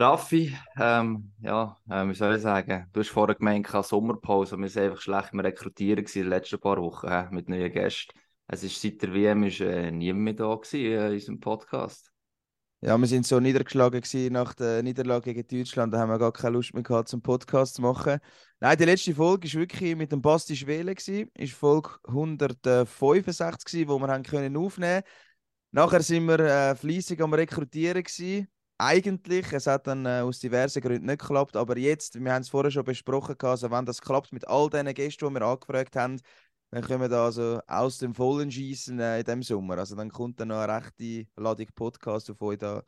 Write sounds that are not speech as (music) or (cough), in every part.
Raffi, ähm, ja, äh, wie soll ich sagen, du hast vorher gemeint, keine Sommerpause, wir waren einfach schlecht im Rekrutieren in den letzten paar Wochen äh, mit neuen Gästen. Es ist seit der WM äh, niemand mehr da gewesen, äh, in unserem Podcast. Ja, wir sind so niedergeschlagen gewesen nach der Niederlage gegen Deutschland, da haben wir gar keine Lust mehr gehabt, zum Podcast zu machen. Nein, die letzte Folge war wirklich mit dem Basti Schwele, gewesen. ist Folge 165 gewesen, wo wir haben aufnehmen Nachher sind wir äh, fleissig am Rekrutieren gewesen eigentlich. Es hat dann äh, aus diversen Gründen nicht geklappt. Aber jetzt, wir haben es vorher schon besprochen, also wenn das klappt mit all diesen Gästen, die wir angefragt haben, dann können wir da also aus dem Vollen schießen äh, in diesem Sommer. Also dann kommt dann noch eine rechte Ladung Podcast auf euch da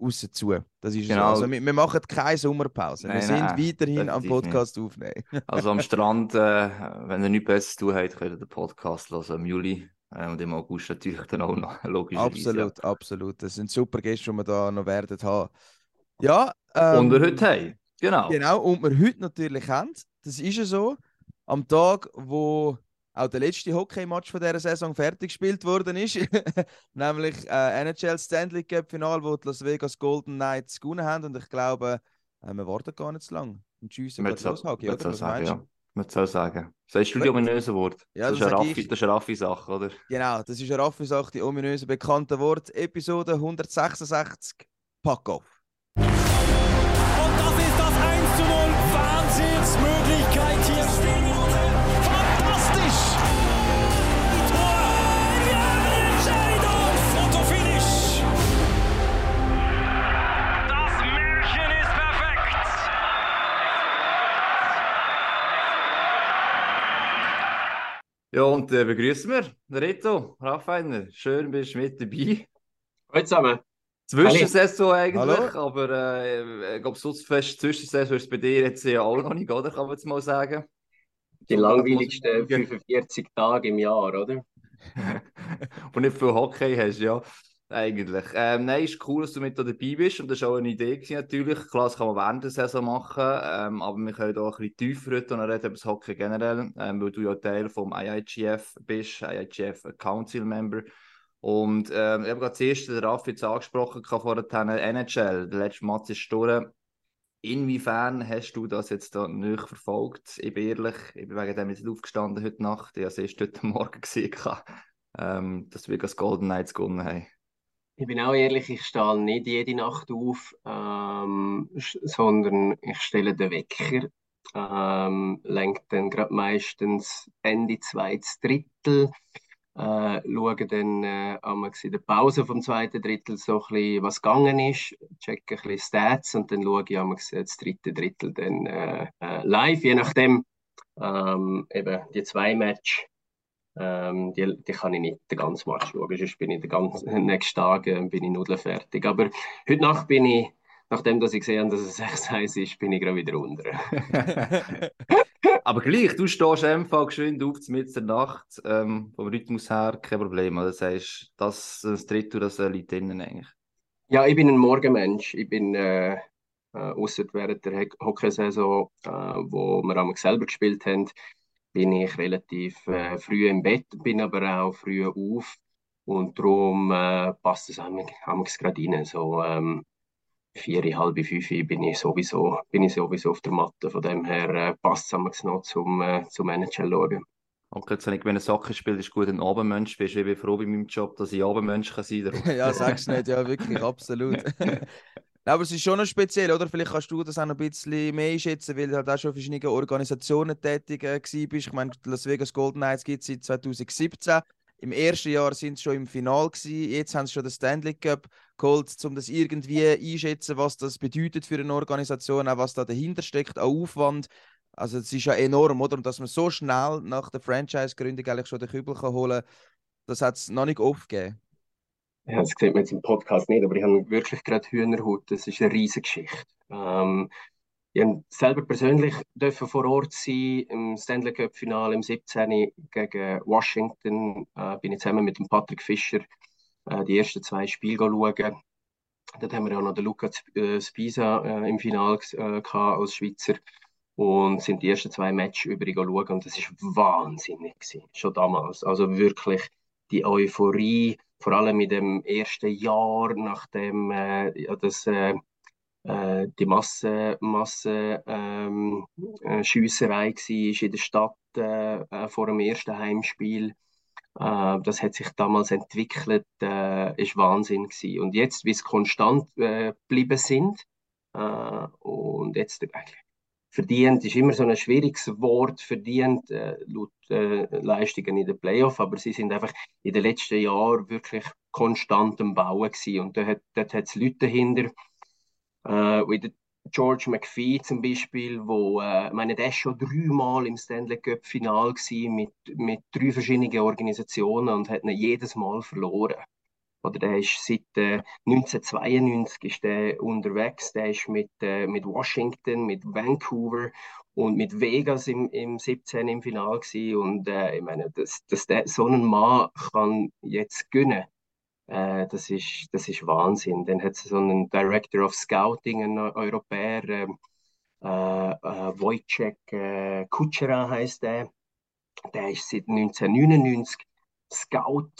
raus zu. Das ist genau. so. Also wir, wir, machen keine Sommerpause. Nein, wir sind nein, weiterhin am Podcast nicht. aufnehmen. also am Strand, äh, wenn ihr nichts Besseres zu tun habt, könnt ihr den Podcast hören im Juli und im August natürlich dann auch noch, (laughs) logisch. Absolut, ja. absolut. Das sind super Gäste, die wir da noch werden haben. Ja. Ähm, und wir heute haben. Genau. Genau, und wir heute natürlich haben. Das ist ja so. Am Tag, wo auch der letzte Hockey-Match von dieser Saison fertig gespielt worden ist, (laughs) nämlich äh, NHL Stanley Cup Final, wo die Las Vegas Golden Knights gewonnen haben. Und ich glaube, äh, wir warten gar nicht so lange. Und tschüss, und los, Hockey, oder? Was sagen, ja. Man soll sagen. Sagst du die ominöse Wort? Ja, das, das, ist eine Raffi, das ist eine Raffi-Sache, oder? Genau, das ist eine Raffi-Sache, die ominöse bekannte Wort. Episode 166, Pack off. Und das ist das 1 zu 0. Wahnsinnsmöglichkeit Ja, und äh, begrüßen wir den Reto, Raphael. Schön, bist du mit dabei. Hallo zusammen. Zwischensaison eigentlich, Hallo. aber äh, ich glaube, sonst fest Zwischensaison ist bei dir jetzt ja auch noch nicht, oder? Kann man jetzt mal sagen. Die langweiligsten 45 Tage im Jahr, oder? (laughs) Und nicht viel Hockey hast, ja. Eigentlich. Ähm, nein, ist cool, dass du mit dabei bist und das war auch eine Idee gewesen, natürlich. Klar, das kann man während der Saison machen, ähm, aber wir können auch ein bisschen tiefer reden und reden über das Hockey generell, ähm, weil du ja Teil vom IIGF bist, IIGF Council Member. Und ähm, ich habe gerade das erste, der Raffi jetzt angesprochen, vor der NHL, der letzte Match ist durch. Inwiefern hast du das jetzt da nicht verfolgt? Ich bin ehrlich, ich bin wegen dem jetzt aufgestanden heute Nacht. Ich habe es erst heute (laughs) Morgen gesehen, ähm, dass wir das Golden Knights gewonnen haben. Ich bin auch ehrlich, ich stehe nicht jede Nacht auf, ähm, sondern ich stelle den Wecker, ähm, lenke dann gerade meistens Ende zweites Drittel, äh, schaue dann äh, in der Pause vom zweiten Drittel so ein bisschen, was gegangen ist, checke ein bisschen Stats und dann schaue ich das dritte Drittel dann äh, äh, live, je nachdem ähm, eben die zwei Matches ähm, die, die kann ich nicht den ganzen Match schauen, sonst bin ich den ganzen (laughs) nächsten Tag äh, bin ich nudelfertig. Aber heute Nacht bin ich, nachdem dass ich gesehen habe, dass es (laughs) 6-1 ist, bin ich gerade wieder unter. (laughs) Aber gleich, du stehst einfach geschwind auf mit der Nacht, ähm, vom Rhythmus her kein Problem. Das heißt, das, das Drittel, das liegt drinnen eigentlich. Ja, ich bin ein Morgenmensch. Ich bin äh, äh, außer während der Hockeysaison, äh, wo wir selber gespielt haben, bin ich relativ äh, früh im Bett, bin aber auch früh auf und darum äh, passt es gerade rein. So ähm, vier, halb fünf bin ich sowieso, bin ich sowieso auf der Matte. Von dem her äh, passt es noch zum, äh, zum NHL schauen. Okay, jetzt, wenn ich eine Sache spiele, ist gut ein Abendmensch bist. Ich bin froh bei meinem Job, dass ich Abendmensch kann sein kann. (laughs) ja, sag's nicht, ja, wirklich, absolut. (laughs) aber es ist schon noch speziell, oder? Vielleicht kannst du das auch noch ein bisschen mehr einschätzen, weil du halt auch schon verschiedene Organisationen tätig äh, bist. Ich meine, Las Vegas Golden Knights gibt es seit 2017. Im ersten Jahr sind sie schon im Final gewesen. Jetzt haben sie schon den Stanley Cup geholt, um das irgendwie einschätzen, was das bedeutet für eine Organisation, auch was da dahinter steckt, auch Aufwand. Also es ist ja enorm, oder? Und dass man so schnell nach der Franchise-Gründung eigentlich schon den Kübel holen kann, das hat es noch nicht oft gegeben. Ja, das sieht man jetzt im Podcast nicht, aber ich habe wirklich gerade Hühnerhut. Das ist eine riesige Geschichte. Ähm, ich habe selber persönlich vor Ort sein im Stanley Cup Finale im 17. gegen Washington. Äh, bin ich zusammen mit dem Patrick Fischer äh, die ersten zwei Spiele schauen. Dort haben wir auch noch den Luca äh, Spisa äh, im Finale äh, als Schweizer und sind die ersten zwei Matches über schauen und das ist wahnsinnig gewesen, schon damals. Also wirklich die Euphorie vor allem in dem ersten Jahr, nachdem äh, ja, das, äh, äh, die Masse, Masse ähm, äh, Schiesserei war in der Stadt äh, äh, vor dem ersten Heimspiel. Äh, das hat sich damals entwickelt, äh, ist Wahnsinn gewesen. Und jetzt, wie es konstant geblieben sind, und jetzt eigentlich verdient ist immer so ein schwieriges Wort, verdient äh, laut äh, Leistungen in den Playoffs, aber sie sind einfach in den letzten Jahren wirklich konstant am Bauen gewesen. und dort, dort hat es Leute dahinter, äh, wie der George McPhee zum Beispiel, wo, äh, meine, der ist schon dreimal im Stanley Cup Final mit, mit drei verschiedenen Organisationen und hat ihn jedes Mal verloren. Oder der ist seit äh, 1992 ist der unterwegs. Der ist mit, äh, mit Washington, mit Vancouver und mit Vegas im, im 17 im Final gewesen. Und äh, ich meine, dass, dass der, so ein Mann kann jetzt gewinnen, äh, das, ist, das ist Wahnsinn. Dann hat es so einen Director of Scouting, einen Europäer, ähm, äh, äh, Wojciech Kutschera heißt der. Der ist seit 1999 Scout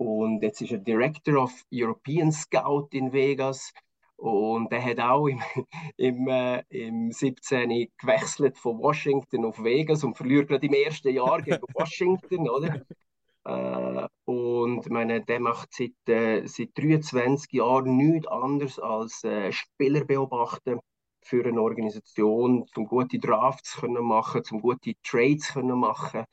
und jetzt ist er Director of European Scout in Vegas. Und er hat auch im, (laughs) im, äh, im 17. gewechselt von Washington auf Vegas und verliert gerade im ersten Jahr gegen (laughs) Washington, oder? Äh, und meine, der macht seit, äh, seit 23 Jahren nichts anderes als äh, Spieler beobachten für eine Organisation, um gute Drafts können machen, um gute Trades können machen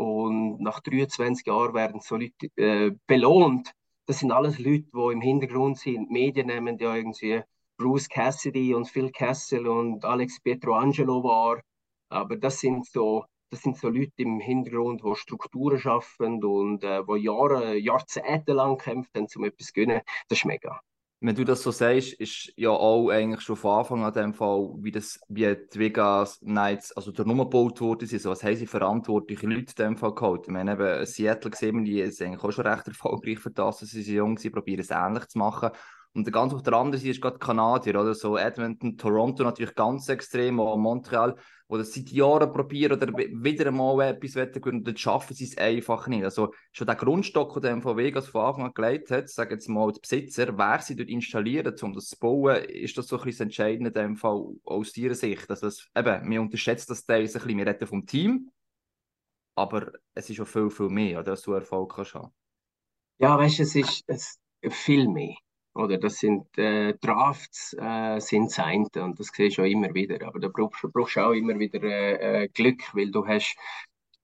und nach 23 Jahren werden so Leute äh, belohnt. Das sind alles Leute, die im Hintergrund sind. Die Medien nehmen ja irgendwie Bruce Cassidy und Phil Kessel und Alex Pietroangelo wahr. Aber das sind so, das sind so Leute im Hintergrund, die Strukturen schaffen und äh, die Jahre, Jahrzehnte lang kämpfen, um etwas zu gewinnen. Das ist mega wenn du das so sagst, ist ja auch eigentlich schon von Anfang an dem Fall, wie, das, wie die Vegas Knights, also der Nummer gebaut worden sind, was haben sie verantwortliche Leute in dem Fall geholt? Ich meine, eben Seattle gesehen, die ist eigentlich auch schon recht erfolgreich für das, dass sie jung sind, probieren es ähnlich zu machen. Und ganz auf der anderen Seite ist gerade Kanadier, oder so Edmonton, Toronto natürlich ganz extrem, auch Montreal, das seit Jahren probieren oder wieder einmal etwas gewinnen und dann schaffen sie es einfach nicht. Also schon der Grundstock, den von Vegas von Anfang an gelegt hat, sagen jetzt mal die Besitzer, wer sie dort installieren, um das zu bauen, ist das so ein bisschen entscheidend in dem Fall aus ihrer Sicht. Also das, eben, wir unterschätzen das teilweise ein bisschen, wir reden vom Team, aber es ist schon viel, viel mehr, oder, dass du Erfolg kannst haben. Ja, weißt du, es ist es, viel mehr. Oder das sind äh, Drafts äh, sind das und das siehst du auch immer wieder. Aber da brauchst, brauchst du auch immer wieder äh, äh, Glück, weil du hast,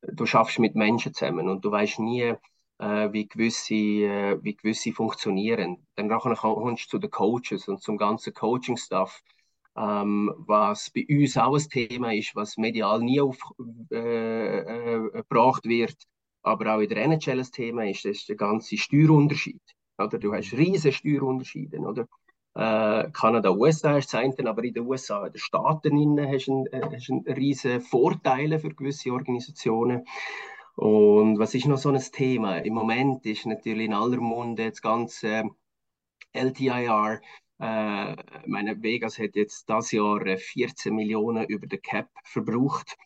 du schaffst mit Menschen zusammen und du weißt nie, äh, wie gewisse, äh, wie gewisse funktionieren. Dann kommst du zu den Coaches und zum ganzen Coaching-Stuff. Ähm, was bei uns auch ein Thema ist, was medial nie aufgebracht wird, aber auch in der NHL ein Thema ist, das ist der ganze Steuerunterschied. Oder du hast riesige Steuerunterschiede. Oder? Äh, Kanada, USA ist das aber in den USA, in den Staaten hast du einen riesen Vorteile für gewisse Organisationen. Und was ist noch so ein Thema? Im Moment ist natürlich in aller Munde das ganze LTIR. Äh, meine Vegas hat jetzt das Jahr 14 Millionen über den Cap verbraucht.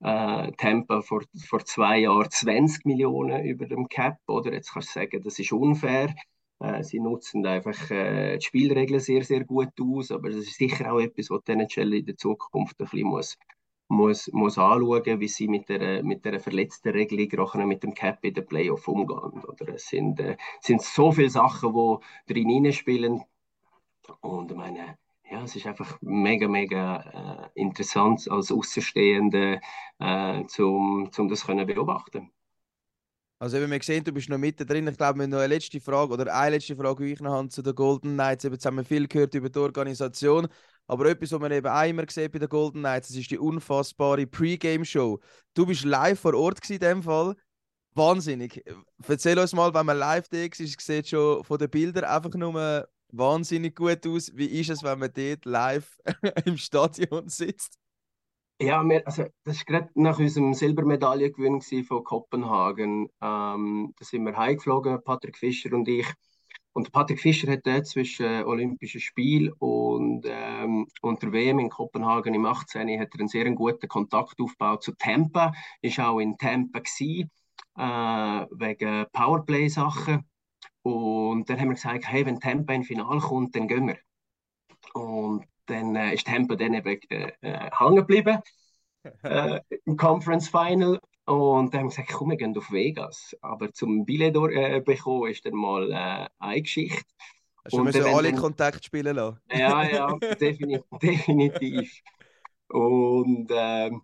Äh, Tampa vor, vor zwei Jahren 20 Millionen über dem Cap. Oder jetzt kannst du sagen, das ist unfair. Äh, sie nutzen einfach äh, die Spielregeln sehr, sehr gut aus, aber das ist sicher auch etwas, was die NHL in der Zukunft ein bisschen muss, muss, muss anschauen, wie sie mit der, mit der verletzten Regelung auch mit dem Cap in den Playoff umgehen. Oder es sind, äh, sind so viele Sachen, die drin spielen und ich meine, ja, es ist einfach mega, mega äh, interessant als Außenstehende, äh, zum, zum das können beobachten. Also, wie wir gesehen du bist noch mittendrin. Ich glaube, wir haben noch eine letzte Frage oder eine letzte Frage, die ich noch habe zu den Golden Knights. Jetzt haben wir viel gehört über die Organisation. Aber etwas, was man eben auch immer bei den Golden Knights, das ist die unfassbare Pre-Game-Show. Du bist live vor Ort in dem Fall. Wahnsinnig. Erzähl uns mal, wenn man live da ist, sieht schon von den Bildern einfach nur wahnsinnig gut aus. Wie ist es, wenn man dort live (laughs) im Stadion sitzt? Ja, wir, also das war gerade nach unserem Silbermedaillengewinn von Kopenhagen. Ähm, da sind wir heimgeflogen, Patrick Fischer und ich. Und Patrick Fischer hat dort zwischen Olympischen Spielen und, ähm, und der WM in Kopenhagen im 18. hat er einen sehr guten Kontakt aufgebaut zu Tampa. Ist auch in Tampa gewesen, äh, wegen Powerplay-Sachen. Und dann haben wir gesagt, hey, wenn Tampa in Finale kommt, dann gehen wir. Und dann äh, ist Tempo dann eben äh, äh hängen geblieben (laughs) äh, im Conference Final. Und dann haben wir gesagt, komm, wir gehen auf Vegas. Aber zum Billett äh, bekommen ist dann mal äh, eine Geschichte. Hast du müssen alle dann... Kontakt spielen lassen? Ja, (laughs) ja, definitiv. (laughs) definitiv. Und ähm,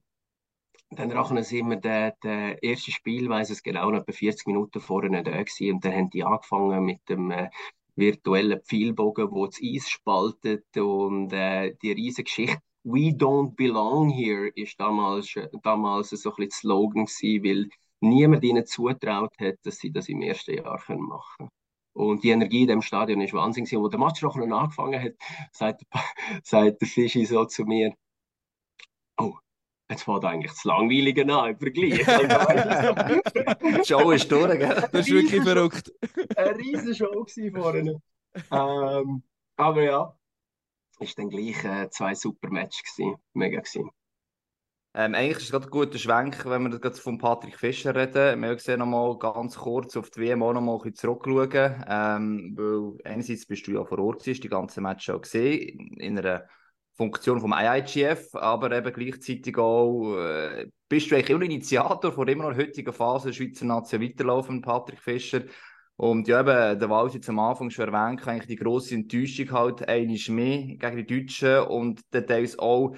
dann rechnen sind wir der, der erste Spiel, weiß es genau, etwa 40 Minuten vorne da gewesen. Und dann haben die angefangen mit dem äh, virtuellen Pfeilbogen, wo das Eis spaltet und äh, die riesige Geschichte We don't belong here ist damals, damals so ein bisschen Slogan gewesen, weil niemand ihnen zutraut hat, dass sie das im ersten Jahr machen können. Und die Energie in dem Stadion ist wahnsinnig. Und wo der Match noch angefangen hat, (laughs) sagt, sagt der Fischi so zu mir, jetzt fängt eigentlich das Langweilige an im Vergleich. (laughs) Show ist durch, gell? Das ist wirklich verrückt. Eine riesige Show vorne. Ähm, aber ja, ist dann gleich äh, zwei super Matches gewesen. Mega gewesen. Ähm, eigentlich ist es gerade ein guter Schwenk, wenn wir gerade von Patrick Fischer reden. Wir haben noch mal ganz kurz auf die WM auch noch mal ein bisschen zurückschauen. Ähm, weil einerseits bist du ja vor Ort, gewesen, die ganze Match auch gesehen, in einer Funktion vom IIGF, aber eben gleichzeitig auch, äh, bist du eigentlich immer Initiator von immer noch heutigen Phase der Schweizer Nation weiterlaufen, Patrick Fischer. Und ja, eben, der jetzt am Anfang schon erwähnt, eigentlich die grosse Enttäuschung halt einiges mehr gegen die Deutschen und teils auch,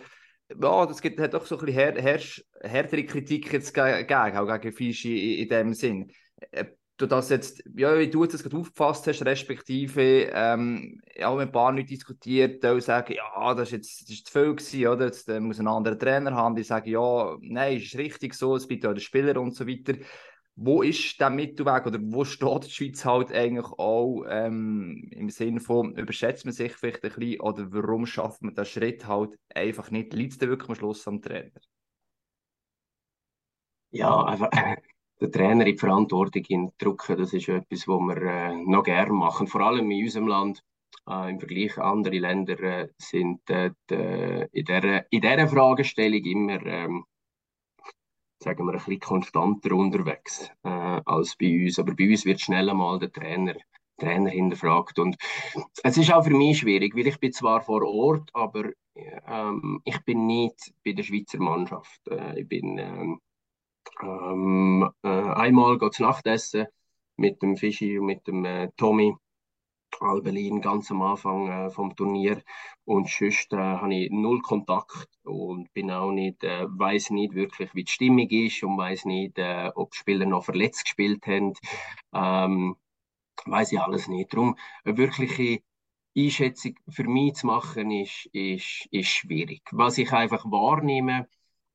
ja, das gibt, hat doch so ein bisschen härtere Kritik jetzt gegeben, auch gegen Fischi in, in dem Sinn. Du das jetzt, ja, wie du das gerade aufgefasst hast, respektive, ähm, ja, mit ein paar Leuten diskutiert, die sagen, ja, das ist jetzt das ist zu viel gewesen, oder? Jetzt äh, muss ein anderer Trainer haben, die sagen, ja, nein, ist richtig so, es bietet auch der Spieler und so weiter wo ist der Mittelweg oder wo steht die Schweiz halt eigentlich auch ähm, im Sinne von, überschätzt man sich vielleicht ein bisschen oder warum schafft man den Schritt halt einfach nicht? Liegt es wirklich am Schluss am Trainer? Ja, einfach den Trainer in die Verantwortung drücken, das ist etwas, was wir äh, noch gerne machen, vor allem in unserem Land. Äh, Im Vergleich andere Länder äh, sind äh, die, in, dieser, in Fragestellung immer ähm, sagen wir, ein bisschen konstanter unterwegs äh, als bei uns. Aber bei uns wird schnell einmal der Trainer, Trainer hinterfragt. Und es ist auch für mich schwierig, weil ich bin zwar vor Ort, aber ähm, ich bin nicht bei der Schweizer Mannschaft. Äh, ich bin ähm, äh, einmal zu Nachtessen mit dem Fischi und mit dem äh, Tommy Albelin ganz am Anfang äh, vom Turnier und sonst äh, habe ich null Kontakt und bin auch nicht, äh, weiß nicht wirklich, wie die Stimmung ist und weiß nicht, äh, ob die Spieler noch verletzt gespielt haben. Ähm, weiß ich alles nicht. Darum eine wirkliche Einschätzung für mich zu machen ist, ist, ist schwierig. Was ich einfach wahrnehme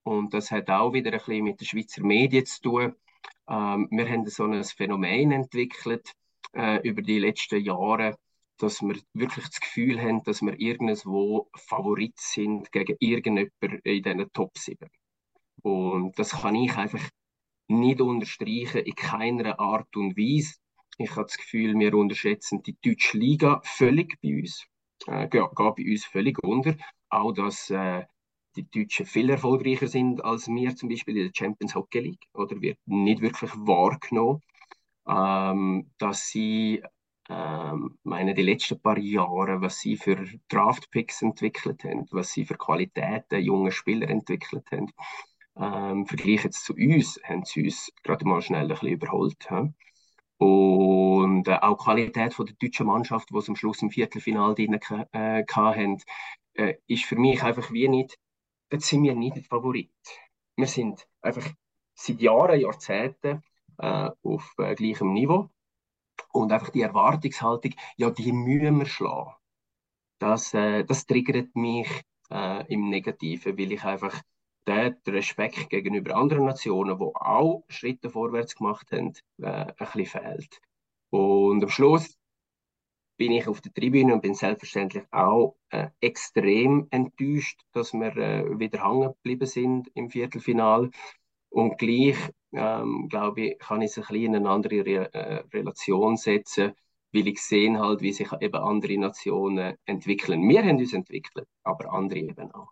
und das hat auch wieder ein bisschen mit den Schweizer Medien zu tun. Ähm, wir haben so ein Phänomen entwickelt äh, über die letzten Jahre, dass wir wirklich das Gefühl haben, dass wir irgendwo Favorit sind gegen irgendjemanden in diesen Top 7. Und das kann ich einfach nicht unterstreichen, in keiner Art und Weise. Ich habe das Gefühl, wir unterschätzen die deutsche Liga völlig bei uns. Äh, geht, bei uns völlig unter. Auch, dass äh, die Deutschen viel erfolgreicher sind als wir zum Beispiel in der Champions Hockey League. Oder wird nicht wirklich wahrgenommen ähm, dass sie, ähm, meine, die letzten paar Jahre, was sie für Draftpicks entwickelt haben, was sie für Qualitäten junge Spieler entwickelt haben, ähm, Vergleich zu uns, haben sie uns gerade mal schnell ein bisschen überholt. Ja? Und äh, auch die Qualität von der deutschen Mannschaft, die sie am Schluss im Viertelfinale drin äh, hatten, äh, ist für mich einfach wie nicht, jetzt sind wir nicht der Favorit. Wir sind einfach seit Jahren, Jahrzehnten äh, auf äh, gleichem Niveau. Und einfach die Erwartungshaltung, ja, die müssen wir schlagen. Das, äh, das triggert mich äh, im Negativen, weil ich einfach den Respekt gegenüber anderen Nationen, die auch Schritte vorwärts gemacht haben, äh, ein bisschen fehlt. Und am Schluss bin ich auf der Tribüne und bin selbstverständlich auch äh, extrem enttäuscht, dass wir äh, wieder hängen geblieben sind im Viertelfinal. Und gleich ähm, glaube ich, kann ich es ein bisschen in eine andere Re äh, Relation setzen, weil ich sehe halt, wie sich eben andere Nationen entwickeln. Wir haben uns entwickelt, aber andere eben auch.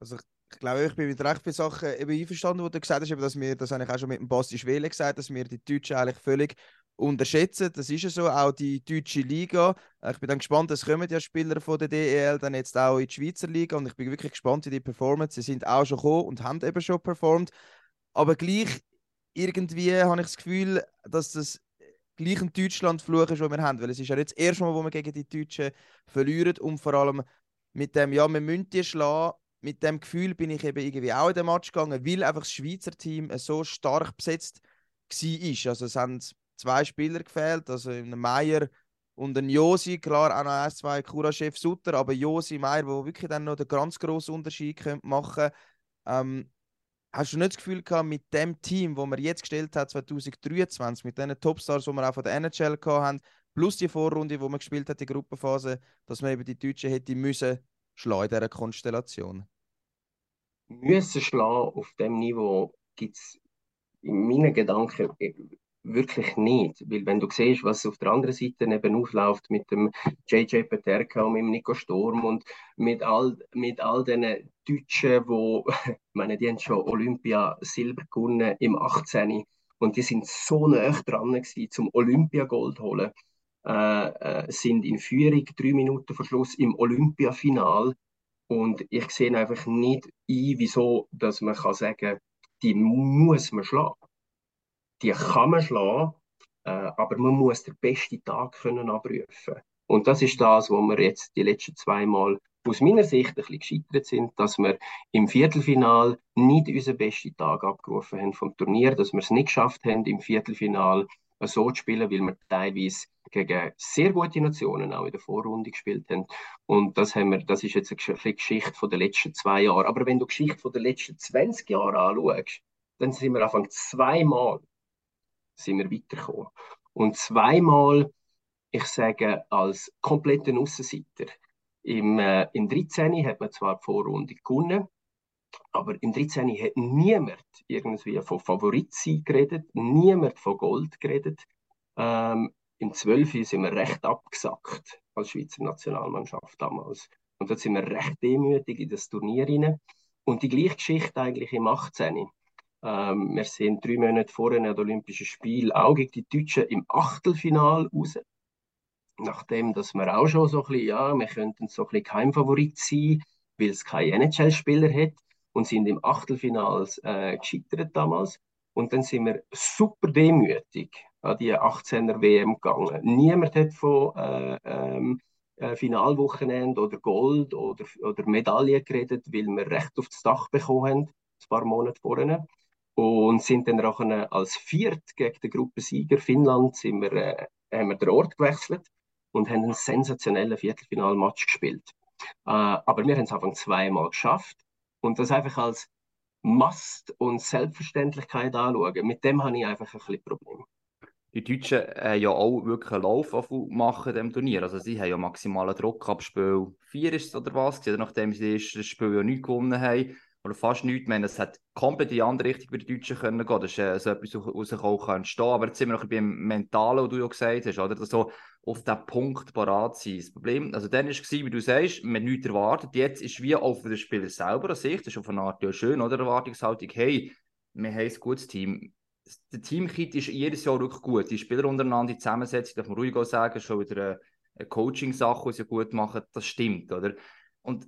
Also ich, glaube, ich bin mit recht vielen Sachen eben einverstanden, wo du gesagt hast, eben, dass wir, das habe ich auch schon mit dem Basti Schwele gesagt, dass wir die Deutschen eigentlich völlig unterschätzen. Das ist ja so, auch die deutsche Liga. Äh, ich bin dann gespannt, es kommen ja Spieler von der DEL dann jetzt auch in die Schweizer Liga und ich bin wirklich gespannt, wie die performen. Sie sind auch schon gekommen und haben eben schon performt. Aber gleich irgendwie habe ich das Gefühl, dass das gleich ein Deutschland-Fluch ist, den wir haben. Weil es ist ja nicht das erste Mal, wo wir gegen die Deutschen verlieren und vor allem mit dem, ja, wir müssen die schlagen. Mit dem Gefühl bin ich eben irgendwie auch in den Match gegangen, weil einfach das Schweizer Team so stark besetzt war. Also es haben zwei Spieler gefehlt, also ein Meier und ein Josi, klar auch noch ein, zwei Kura-Chef Sutter, aber Josi, Meier, wo wirklich dann noch den ganz grossen Unterschied machen ähm, Hast du nicht das Gefühl gehabt, mit dem Team, das man jetzt gestellt hat, 2023, mit den Topstars, die wir auch von der NHL haben, plus die Vorrunde, die man gespielt hat, die Gruppenphase, dass man eben die Deutschen hätte müssen schlagen in dieser Konstellation? Müssen schlagen auf dem Niveau gibt es in meinen Gedanken wirklich nicht. Weil wenn du siehst, was auf der anderen Seite eben aufläuft mit dem JJ Peterka und mit dem Nico Sturm und mit all, mit all den Deutschen, wo, (laughs) meine, die haben schon Olympia Silber gewonnen im 18. Und die sind so nah dran gewesen, zum Olympiagold holen. Äh, äh, sind in Führung, drei Minuten vor Schluss im Olympiafinal. Und ich sehe einfach nicht ein, wieso dass man kann sagen die muss man schlagen die kann man schlagen, äh, aber man muss den besten Tag können abrufen. Und das ist das, wo wir jetzt die letzten zwei Mal aus meiner Sicht ein bisschen gescheitert sind, dass wir im Viertelfinal nicht unseren besten Tag abgerufen haben vom Turnier, dass wir es nicht geschafft haben, im Viertelfinal so zu spielen, weil wir teilweise gegen sehr gute Nationen auch in der Vorrunde gespielt haben. Und das, haben wir, das ist jetzt eine Geschichte der letzten zwei Jahre. Aber wenn du die Geschichte der letzten 20 Jahre anschaust, dann sind wir Anfang zweimal sind wir weitergekommen. Und zweimal, ich sage, als kompletten Aussenseiter. Im, äh, Im 13. hat man zwar die Vorrunde gewonnen, aber im 13. hat niemand irgendwie von Favorit geredet, niemand von Gold geredet. Ähm, Im 12. sind wir recht abgesackt als Schweizer Nationalmannschaft damals. Und da sind wir recht demütig in das Turnier rein. Und die gleiche Geschichte eigentlich im 18. Ähm, wir sind drei Monate vor den Olympischen Spielen auch gegen die Deutschen im Achtelfinal raus. Nachdem, dass wir auch schon so ein bisschen, ja, wir könnten so ein bisschen Geheimfavorit sein, weil es keine NHL-Spieler hat und sind im Achtelfinal äh, gescheitert damals. Und dann sind wir super demütig an die 18er WM gegangen. Niemand hat von äh, ähm, äh, Finalwochenende oder Gold oder, oder Medaille geredet, weil wir recht aufs Dach bekommen haben, ein paar Monate vorher und sind dann auch als Viert gegen den Gruppensieger Finnland sind wir, äh, haben wir den Ort gewechselt und haben einen sensationellen Viertelfinalmatch gespielt. Äh, aber wir haben es einfach zweimal geschafft und das einfach als Must und Selbstverständlichkeit anschauen. Mit dem habe ich einfach ein bisschen Probleme. Die Deutschen haben ja auch wirklich einen Lauf machen diesem Turnier. Also sie haben ja maximalen Druck ab Spiel 4 ist es oder was, nachdem sie das Spiel ja nicht gewonnen haben oder fast nichts. mehr. es hat komplett in die andere Richtung bei den Deutschen können gehen. Das ist äh, so etwas, was auch entstehen Aber jetzt sind wir noch beim Mentalen, was du ja gesagt hast, oder? Dass so auf diesen Punkt parat sein. Das Problem, also dann war es, wie du sagst, man nichts erwartet. Jetzt ist wie für den Spieler selber an sich, das ist auf eine Art ja schön, oder? Erwartungshaltung, hey, wir haben ein gutes Team. Der Teamkit ist jedes Jahr wirklich gut. Die Spieler untereinander, die Zusammensetzung, darf man ruhig auch sagen, schon wieder eine, eine Coaching-Sache, die sie gut machen, das stimmt, oder? Und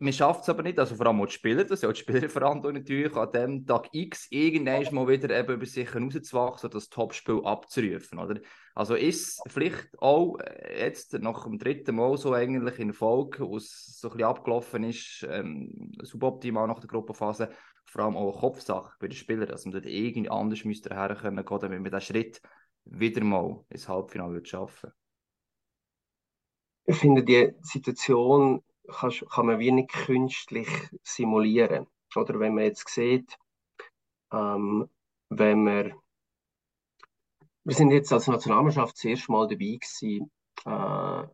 man schafft es aber nicht, also vor allem die Spieler, das ist ja die Spielerverantwortung natürlich, an dem Tag X irgendwann mal wieder eben über sich hinauszuwachsen, das Topspiel abzurufen, oder? Also ist vielleicht auch äh, jetzt nach dem dritten Mal so eigentlich in Folge, wo es so ein bisschen abgelaufen ist, ähm, suboptimal nach der Gruppenphase, vor allem auch eine Kopfsache bei den Spielern, dass man dort irgendwie anders müsste herkommen damit man diesen Schritt wieder mal ins Halbfinale schaffen Ich finde die Situation kann, kann man wenig künstlich simulieren. Oder wenn man jetzt sieht, ähm, wenn wir, wir sind jetzt als Nationalmannschaft das erste Mal dabei gewesen, äh,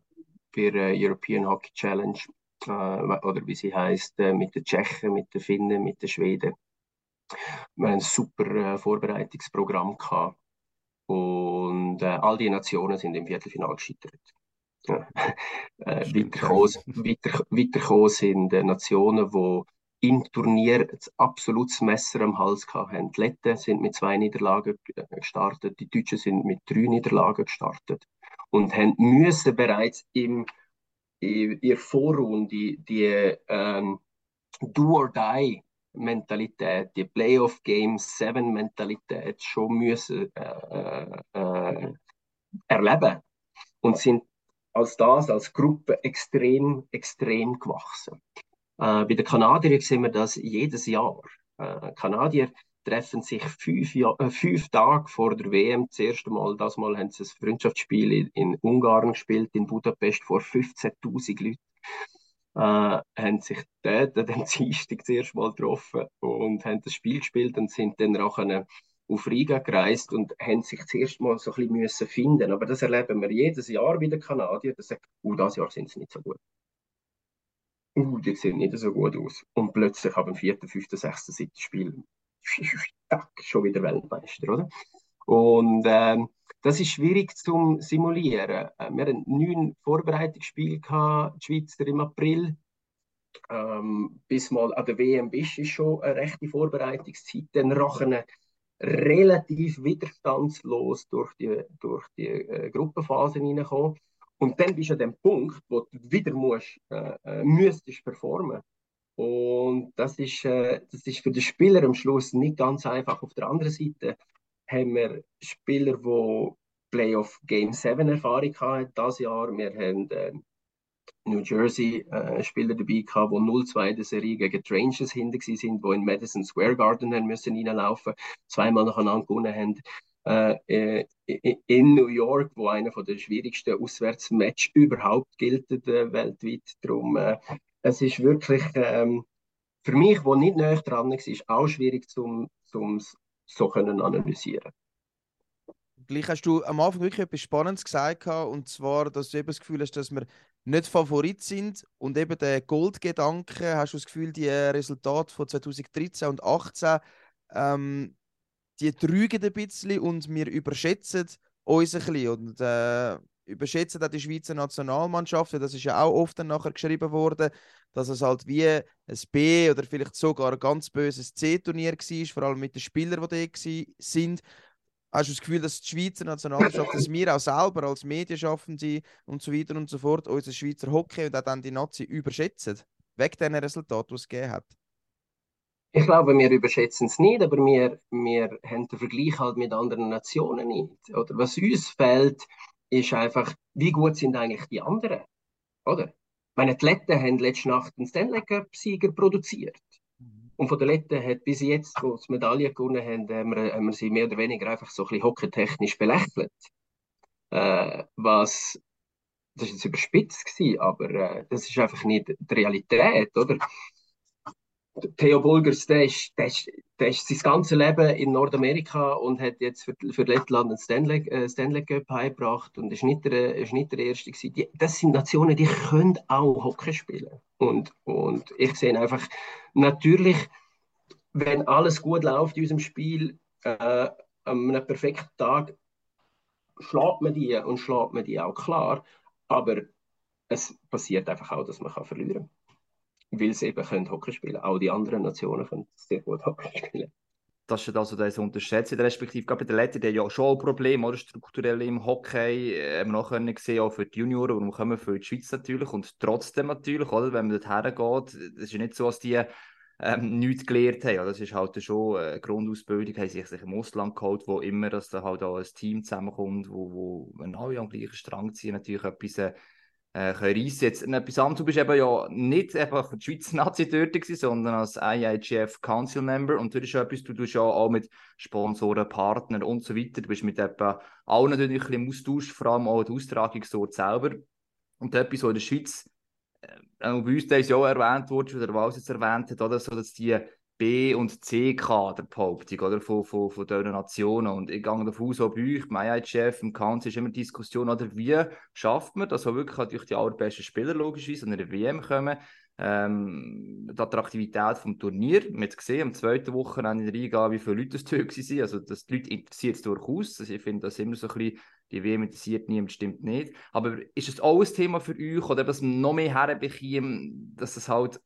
bei der European Hockey Challenge, äh, oder wie sie heißt, äh, mit den Tschechen, mit den Finnen, mit den Schweden. Wir haben ein super äh, Vorbereitungsprogramm gehabt und äh, all die Nationen sind im Viertelfinale gescheitert (laughs) äh, weitergekommen, weiter, weitergekommen sind äh, Nationen, die im Turnier ein absolutes Messer am Hals hatten. Die Letten sind mit zwei Niederlagen gestartet, die Deutschen sind mit drei Niederlagen gestartet und haben müssen bereits im, in der Vorrunde die ähm, Do-or-Die-Mentalität, die Playoff Game 7-Mentalität schon müssen äh, äh, erleben und sind als das, als Gruppe extrem, extrem gewachsen. Äh, bei den Kanadiern sehen wir das jedes Jahr. Äh, Kanadier treffen sich fünf, Jahr, äh, fünf Tage vor der WM das erste Mal. Das Mal haben sie ein Freundschaftsspiel in, in Ungarn gespielt, in Budapest vor 15.000 Leuten. Äh, haben sich dort an dem (laughs) Dienstag das erste Mal getroffen und haben das Spiel gespielt und sind dann nachher auf Riga gereist und haben sich zuerst mal so ein bisschen finden. Aber das erleben wir jedes Jahr bei den Kanadiern. Das sagt, oh, das Jahr sind sie nicht so gut. Uh, die sehen nicht so gut aus. Und plötzlich ab dem vierten, fünften, sechsten, siebten Spiel (laughs) schon wieder Weltmeister, oder? Und ähm, das ist schwierig zu simulieren. Äh, wir hatten neun Vorbereitungsspiele gehabt, die Schweizer im April. Ähm, bis mal an der WM bist, ist schon eine rechte Vorbereitungszeit. Dann rachen relativ widerstandslos durch die, durch die äh, Gruppenphasen hineinkommen. Und dann bist du an dem Punkt, wo du wieder musst, äh, äh, müsstest performen. Und das ist, äh, das ist für den Spieler am Schluss nicht ganz einfach. Auf der anderen Seite haben wir Spieler, die Playoff Game 7 Erfahrung hatten dieses Jahr. Wir haben äh, New Jersey äh, dabei gehabt, die 0-2 in der Serie gegen die Rangers hinter sind, die in Madison Square Garden haben müssen reinlaufen, zweimal nacheinander gewonnen haben. Äh, äh in New York, wo einer der schwierigsten Auswärtsmatches überhaupt gilt äh, weltweit. Darum, äh, es ist wirklich ähm, für mich, wo nicht näher dran ist, auch schwierig zum, zum so können analysieren gleich hast du am Anfang wirklich etwas Spannendes gesagt, und zwar, dass du eben das Gefühl hast, dass wir nicht Favorit sind und eben der Goldgedanke, hast du das Gefühl, die Resultate von 2013 und 2018, ähm, die trügen ein bisschen und wir überschätzen uns ein bisschen und äh, überschätzen auch die Schweizer Nationalmannschaft, das ist ja auch oft dann nachher geschrieben worden, dass es halt wie ein B oder vielleicht sogar ein ganz böses C-Turnier war, vor allem mit den Spielern, die da sind. Hast du das Gefühl, dass die Schweizer Nationalmannschaft, dass wir auch selber als Medienschaffende und so weiter und so fort unsere Schweizer Hockey und auch dann die Nazi überschätzen? Wegen diesen Resultaten, die es gegeben hat? Ich glaube, wir überschätzen es nicht, aber wir, wir haben den Vergleich halt mit anderen Nationen nicht. Oder was uns fehlt, ist einfach, wie gut sind eigentlich die anderen? Oder? Meine Athleten haben letzte Nacht einen Stanley Cup-Sieger produziert. Und von der Letten hat bis jetzt, wo sie Medaille gewonnen haben, haben wir, haben wir sie mehr oder weniger einfach so ein bisschen hockeytechnisch belächelt. Äh, was, das war jetzt überspitzt, gewesen, aber äh, das ist einfach nicht die Realität, oder? Theo Bulgers, der ist, der, ist, der ist sein ganzes Leben in Nordamerika und hat jetzt für, für Lettland einen Stanley, äh, Stanley Cup heimgebracht und ist nicht der, ist nicht der Erste gewesen. Die, das sind Nationen, die können auch Hockey spielen. Und, und ich sehe einfach, natürlich, wenn alles gut läuft in unserem Spiel, äh, an einem perfekten Tag, schlägt man die und schlägt man die auch klar. Aber es passiert einfach auch, dass man kann verlieren kann weil sie eben können Hockey spielen. Auch die anderen Nationen können sehr gut Hockey spielen. Das ist also das Unterschätzen, respektive gerade bei den Letzten, die ja schon ein Problem, oder, strukturell im Hockey, äh, haben wir noch können sehen, auch für die Junioren, warum kommen für die Schweiz natürlich und trotzdem natürlich, oder, wenn man dort hergeht, es ist ja nicht so, dass die ähm, nichts gelernt haben, das ist halt schon eine Grundausbildung, haben sich, sich im Ausland geholt, wo immer, dass da halt auch ein Team zusammenkommt, wo, wo wenn alle am gleichen Strang ziehen, natürlich etwas äh, können reissen. Etwas anderes, du bist eben ja nicht einfach die Schweizer Nazi dort gewesen, sondern als IIGF Council Member. Und du ist etwas, du tust ja auch mit Sponsoren, Partnern und so weiter, du bist mit etwa allen natürlich im Austausch, vor allem auch der Austragungsort selber. Und etwas, was in der Schweiz äh, bei uns ist ja auch erwähnt wurde, oder was jetzt erwähnt hat, oder? So, dass die B- und C-Kader Behauptung oder, von, von, von diesen Nationen. Und ich gehe davon aus, bei euch, mein Chef im Council ist immer die Diskussion, oder wie schafft man das, auch wirklich durch die allerbesten Spieler logischerweise an einer WM kommen, ähm, die Attraktivität vom Turnier. Man hat gesehen, am zweiten Wochenende in Riga, wie viele Leute es da waren. Also, dass die Leute interessiert es durchaus. Also, ich finde das immer so ein bisschen, die WM interessiert niemand, stimmt nicht. Aber ist es auch ein Thema für euch, oder dass man noch mehr herbekommt, dass es halt,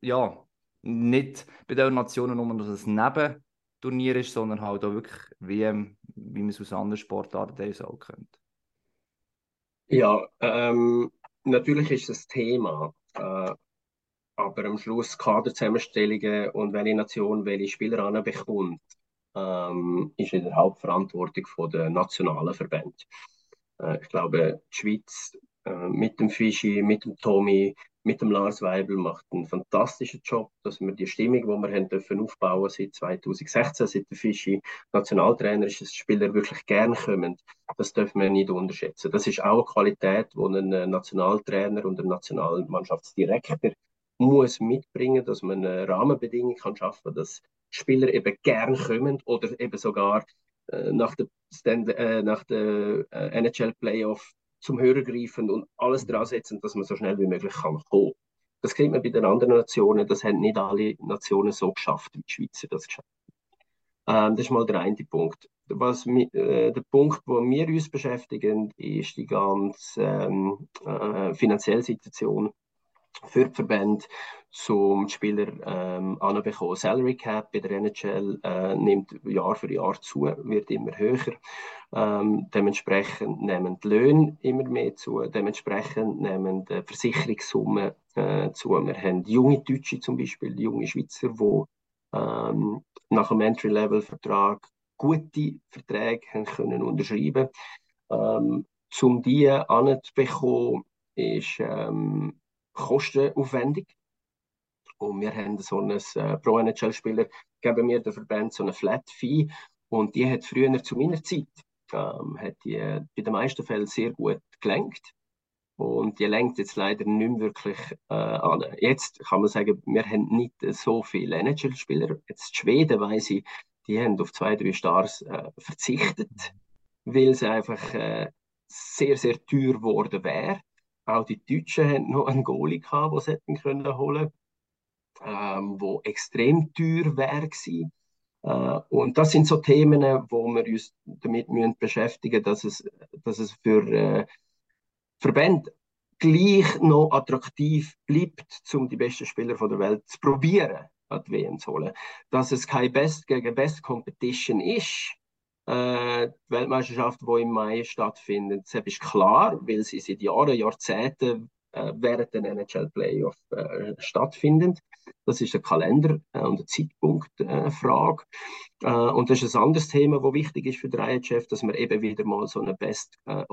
ja, nicht bei den Nationen nur, dass es Nebenturnier ist, sondern halt auch wirklich WM, wie man es aus anderen Sportarten auch kennt. Ja, ähm, natürlich ist es Thema, äh, aber am Schluss Kaderzusammenstellungen und welche Nation welche Spieler anbekommt, ähm, ist in der Hauptverantwortung der nationalen Verbände. Äh, ich glaube, die Schweiz äh, mit dem Fischi, mit dem Tommy, mit dem Lars Weibel macht einen fantastischen Job, dass wir die Stimmung, die wir haben dürfen aufbauen seit 2016, seit der Fischi Nationaltrainer ist, dass Spieler wirklich gern kommen. Das dürfen wir nicht unterschätzen. Das ist auch eine Qualität, die ein äh, Nationaltrainer und ein Nationalmannschaftsdirektor muss mitbringen, dass man eine Rahmenbedingung kann schaffen, dass Spieler eben gern kommen oder eben sogar äh, nach der, äh, nach der äh, NHL Playoff zum Hörer greifen und alles dran setzen, dass man so schnell wie möglich kann kommen. Das kriegt man bei den anderen Nationen, das haben nicht alle Nationen so geschafft, wie die Schweizer das geschafft haben. Ähm, das ist mal der eine Punkt. Was, äh, der Punkt, wo wir uns beschäftigen, ist die ganze ähm, äh, finanzielle Situation für die Verbände, um die Spieler ähm, anzubekommen. Salary Cap bei der NHL äh, nimmt Jahr für Jahr zu, wird immer höher. Ähm, dementsprechend nehmen die Löhne immer mehr zu, dementsprechend nehmen die Versicherungssummen äh, zu. Wir haben junge Deutsche zum Beispiel, junge Schweizer, die ähm, nach einem Entry-Level-Vertrag gute Verträge haben können unterschreiben ähm, Um die anzubekommen, ist ähm, kostenaufwendig. Und wir haben so ein äh, Pro-NHL-Spieler, geben wir den Verband so eine Flat-Fee. Und die hat früher zu meiner Zeit, ähm, hat die äh, bei den meisten Fällen sehr gut gelenkt. Und die lenkt jetzt leider nicht mehr wirklich äh, an. Jetzt kann man sagen, wir haben nicht so viele NHL-Spieler. Jetzt Schweden, weiß ich, die haben auf zwei, drei Stars äh, verzichtet, weil es einfach äh, sehr, sehr teuer geworden wäre. Auch die Deutschen hatten noch einen Goalie gehabt, den sie hätten können holen ähm, wo extrem teuer wäre äh, und das sind so Themen, wo wir uns damit müssen beschäftigen dass es, dass es für äh, Verbände gleich noch attraktiv bleibt, um die besten Spieler von der Welt zu probieren, an die WM zu holen. Dass es keine Best gegen Best Competition ist, äh, die Weltmeisterschaft, die im Mai stattfindet. Das ist klar, weil sie seit Jahren, Jahrzehnten äh, während der NHL Playoff äh, stattfinden. Das ist eine Kalender- äh, und Zeitpunktfrage. Äh, und das ist ein anderes Thema, das wichtig ist für die IHF, dass wir eben wieder mal so eine Best äh,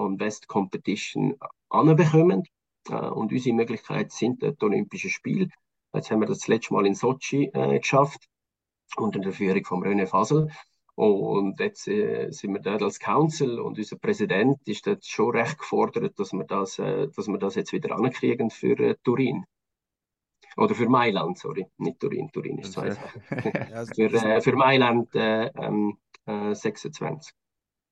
anbekommen. Äh, und unsere Möglichkeiten sind die Olympischen Spiele. Jetzt haben wir das letzte Mal in Sochi geschafft unter der Führung von René Fasel. Und jetzt äh, sind wir dort als Council und unser Präsident ist dort schon recht gefordert, dass wir das, äh, dass wir das jetzt wieder ankriegen für äh, Turin. Oder für Mailand, sorry, nicht Turin, Turin ist zwei also, (laughs) für, äh, für Mailand äh, ähm, 26. Äh,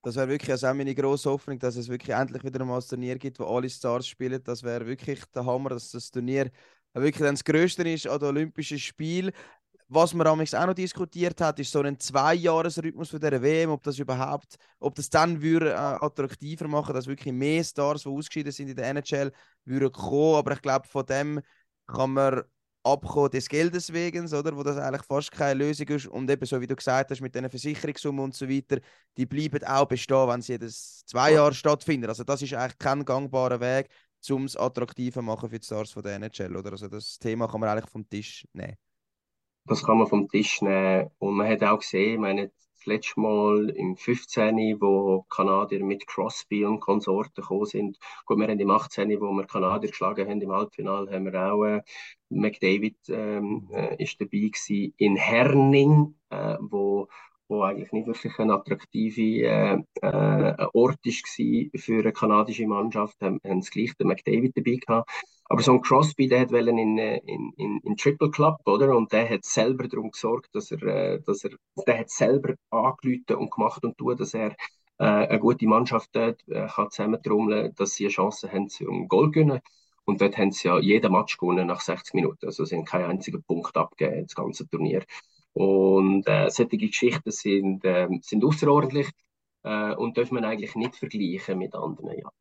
das wäre wirklich also auch meine grosse Hoffnung, dass es wirklich endlich wieder mal ein Turnier gibt, wo alle Stars spielen. Das wäre wirklich der Hammer, dass das Turnier wirklich dann das Größte ist an den Olympischen Spielen. Was man auch noch diskutiert hat, ist so ein Zwei-Jahres-Rhythmus für der WM, ob das überhaupt, ob das dann würde, äh, attraktiver machen, dass wirklich mehr Stars, die ausgeschieden sind in der NHL, würden kommen. Aber ich glaube, von dem kann man abkommen des Geldes wegen, oder? Wo das eigentlich fast keine Lösung ist. Und eben so wie du gesagt hast, mit den Versicherungssummen und so weiter, die bleiben auch bestehen, wenn sie jedes zwei Jahre stattfinden. Also das ist eigentlich kein gangbarer Weg, um es attraktiver machen für die Stars von der NHL, oder? Also das Thema kann man eigentlich vom Tisch nehmen das kann man vom Tisch nehmen. Und man hat auch gesehen, ich meine, das letzte Mal im 15., wo Kanadier mit Crosby und Konsorten gekommen sind. Gut, wir haben im 18., wo wir Kanadier geschlagen haben, im Halbfinale, haben wir auch äh, McDavid ähm, äh, ist dabei gewesen. In Herning, äh, wo wo eigentlich nicht wirklich ein attraktiver äh, äh, Ort war für eine kanadische Mannschaft, haben, sie gleich den McDavid dabei gehabt. Aber so ein Crosby, der hat in, in, in, in Triple Club, oder? Und der hat selber darum gesorgt, dass er, äh, dass er, der hat selber angelüht und gemacht und tun, dass er äh, eine gute Mannschaft dort äh, kann zusammentrommeln, dass sie eine Chance haben, um Goal zu gewinnen. Und dort haben sie ja jeden Match gewonnen nach 60 Minuten. Also sie haben keinen einzigen Punkt abgegeben, das ganze Turnier. Und äh, solche Geschichten sind, äh, sind außerordentlich äh, und dürfen man eigentlich nicht vergleichen mit anderen Jahren.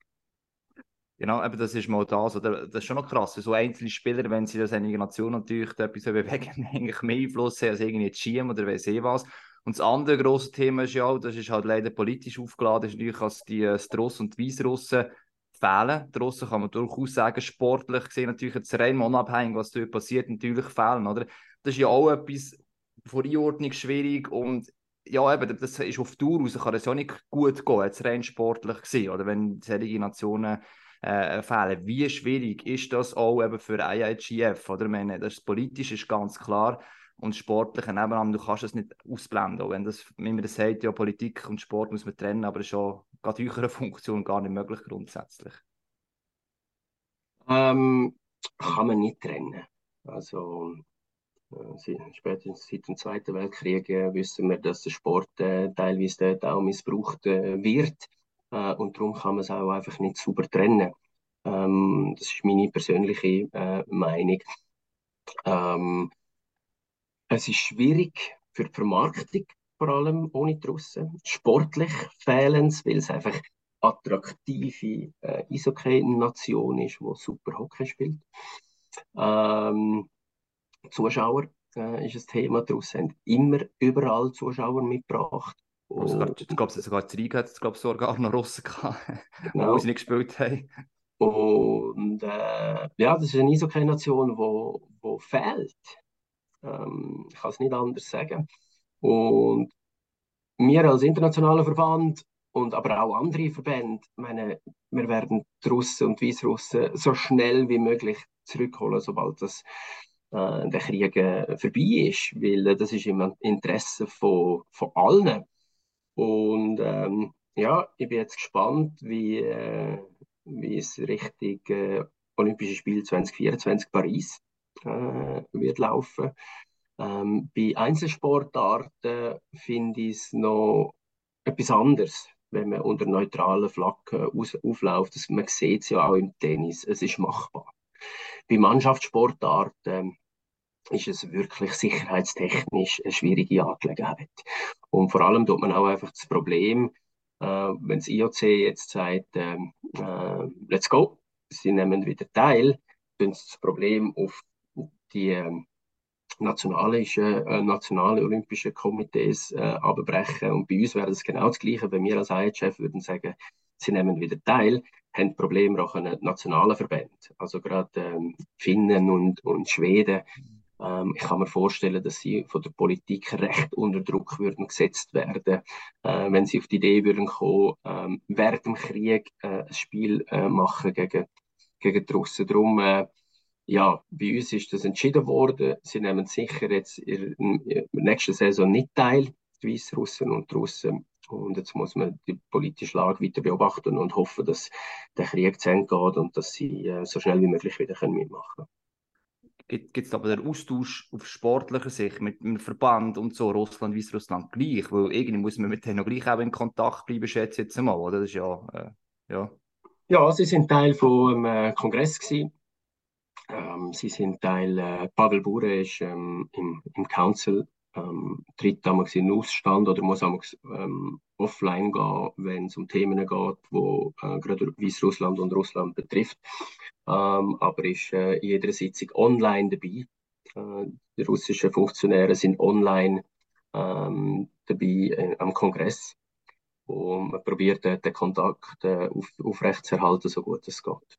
Genau, aber das ist mal das, oder? Das ist schon noch krass. So einzelne Spieler, wenn sie das einige Nation natürlich etwas bewegen, (laughs) eigentlich mehr Einfluss haben als irgendwie Team oder weiß eh was. Und das andere grosse Thema ist ja, das ist halt leider politisch aufgeladen, ist natürlich, dass die äh, Struss und Weißrussen fehlen. Die Russen kann man durchaus sagen, sportlich gesehen natürlich jetzt rein unabhängig, was dort passiert, natürlich fehlen, oder? Das ist ja auch etwas von Einordnung schwierig und ja, eben, das ist auf Tour raus, kann das ja nicht gut gehen, jetzt rein sportlich gesehen, oder wenn solche Nationen äh, fehlen. Wie schwierig ist das auch eben für IIGF? Oder? Ich meine, das ist, politisch ist ganz klar und sportlich nebenan, du kannst es nicht ausblenden. Wenn, das, wenn man das sagt, ja, Politik und Sport muss man trennen, aber es ist auch gerade höhere (laughs) Funktion gar nicht möglich grundsätzlich. Ähm, kann man nicht trennen. Also spätestens seit dem Zweiten Weltkrieg äh, wissen wir, dass der Sport äh, teilweise dort auch missbraucht äh, wird. Äh, und darum kann man es auch einfach nicht super trennen. Ähm, das ist meine persönliche äh, Meinung. Ähm, es ist schwierig für die Vermarktung, vor allem ohne die Russen. Sportlich fehlen es, weil es einfach attraktive äh, Eishockey-Nation ist, die super Hockey spielt. Ähm, Zuschauer äh, ist ein Thema. Russen haben immer überall Zuschauer mitgebracht. Also, ich glaube, sogar die Riga hat es glaube sogar noch Russen gehabt, (laughs) genau. wo sie nicht gespielt haben. Und äh, ja, das ist eine Eishockey-Nation, wo, wo fehlt. Ähm, ich kann es nicht anders sagen. Und wir als internationaler Verband und aber auch andere Verbände, meine, wir werden die Russen und Weißrussen so schnell wie möglich zurückholen, sobald das äh, der Krieg äh, vorbei ist, weil äh, das ist im Interesse von, von allen. Und ähm, ja, ich bin jetzt gespannt, wie, äh, wie es Richtung äh, Olympische Spiele 2024 Paris wird laufen. Ähm, bei Einzelsportarten finde ich es noch etwas anderes, wenn man unter neutralen Flaggen aufläuft. Man sieht es ja auch im Tennis, es ist machbar. Bei Mannschaftssportarten ist es wirklich sicherheitstechnisch eine schwierige Angelegenheit. Und vor allem tut man auch einfach das Problem, äh, wenn das IOC jetzt sagt, äh, äh, let's go, sie nehmen wieder teil, dann das Problem auf die äh, nationalische, äh, nationale olympische Komitees äh, abbrechen. Und bei uns wäre das genau das Gleiche, wenn wir als IHF würden sagen, sie nehmen wieder teil, haben Probleme auch an nationalen Verbänden. Also gerade ähm, Finnen und, und Schweden ähm, ich kann mir vorstellen, dass sie von der Politik recht unter Druck würden gesetzt werden, äh, wenn sie auf die Idee würden kommen, ähm, während dem Krieg äh, ein Spiel äh, machen gegen, gegen die Russen. Darum, äh, ja, bei uns ist das entschieden worden. Sie nehmen sicher jetzt in, der nächsten Saison nicht teil, die Weißrussen und die Russen. Und jetzt muss man die politische Lage weiter beobachten und hoffen, dass der Krieg zu Ende geht und dass sie äh, so schnell wie möglich wieder mitmachen können gibt es aber den Austausch auf sportlicher Sicht mit dem Verband und so, Russland, Weißrussland gleich, weil irgendwie muss man mit denen noch gleich auch in Kontakt bleiben, schätze ich jetzt mal, oder? Das ist ja, äh, ja. Ja, sie sind Teil vom äh, Kongress. Ähm, sie sind Teil, äh, Pavel Bure ist ähm, im, im Council, ähm, tritt damals in den Ausstand oder muss damals ähm, offline gehen, wenn es um Themen geht, wo äh, gerade Weißrussland und Russland betrifft ähm, aber ist äh, in jeder Sitzung online dabei. Äh, die russischen Funktionäre sind online ähm, dabei äh, am Kongress und man probiert den Kontakt äh, auf, aufrechtzuerhalten, so gut es geht.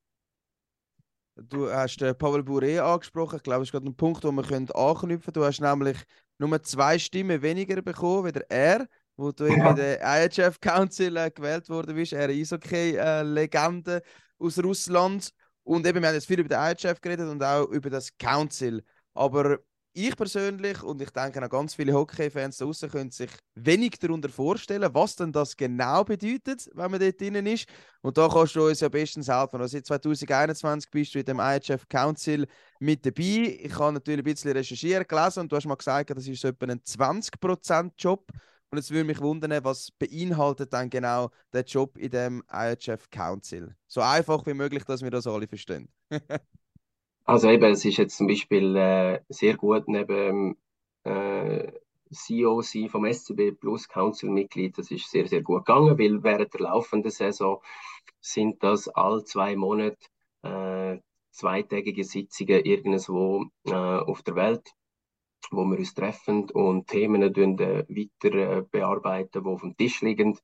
Du hast äh, Pavel Bourré angesprochen. Ich glaube, das ist gerade ein Punkt, wo wir können anknüpfen können. Du hast nämlich nur zwei Stimmen weniger bekommen, wie er, wo du ja. in der IHF Council äh, gewählt worden bist. Er ist Eishockey-Legende äh, aus Russland. Und eben, wir haben jetzt viel über den IHF geredet und auch über das Council. Aber ich persönlich und ich denke auch ganz viele Hockey-Fans da draußen können sich wenig darunter vorstellen, was denn das genau bedeutet, wenn man dort drinnen ist. Und da kannst du uns ja bestens helfen. Also seit 2021 bist du in dem IHF Council mit dabei. Ich habe natürlich ein bisschen recherchiert, gelesen und du hast mal gesagt, das ist so etwa ein 20%-Job. Und jetzt würde mich wundern, was beinhaltet dann genau der Job in dem IHF Council? So einfach wie möglich, dass wir das alle verstehen. (laughs) also eben, es ist jetzt zum Beispiel äh, sehr gut neben äh, CEO vom SCB plus Council-Mitglied, das ist sehr, sehr gut gegangen, weil während der laufenden Saison sind das all zwei Monate äh, zweitägige Sitzungen irgendwo äh, auf der Welt, wo wir uns treffen und Themen äh, weiter äh, bearbeiten, die auf dem Tisch liegen.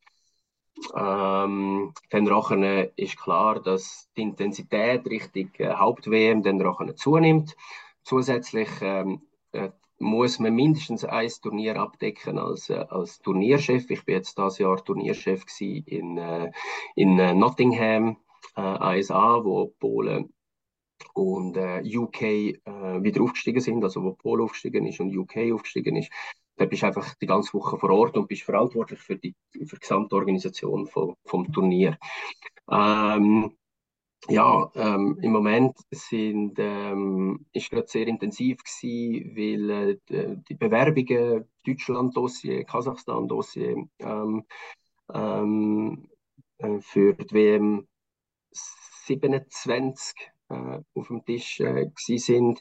Ähm, dann Rachen ist klar, dass die Intensität Richtung äh, Haupt-WM dann Rachen zunimmt. Zusätzlich ähm, äh, muss man mindestens ein Turnier abdecken als, äh, als Turnierchef. Ich bin jetzt dieses Jahr Turnierchef in, äh, in äh, Nottingham, äh, ASA, wo Polen und äh, UK äh, wieder aufgestiegen sind, also wo Polen aufgestiegen ist und UK aufgestiegen ist. Da bist du einfach die ganze Woche vor Ort und bist verantwortlich für die, für die gesamte Organisation vom, vom Turnier. Ähm, ja, ähm, im Moment sind, ähm, ist gerade sehr intensiv gewesen, weil äh, die Bewerbungen, Deutschland-Dossier, Kasachstan-Dossier ähm, ähm, äh, für die WM 27 äh, auf dem Tisch äh, sind.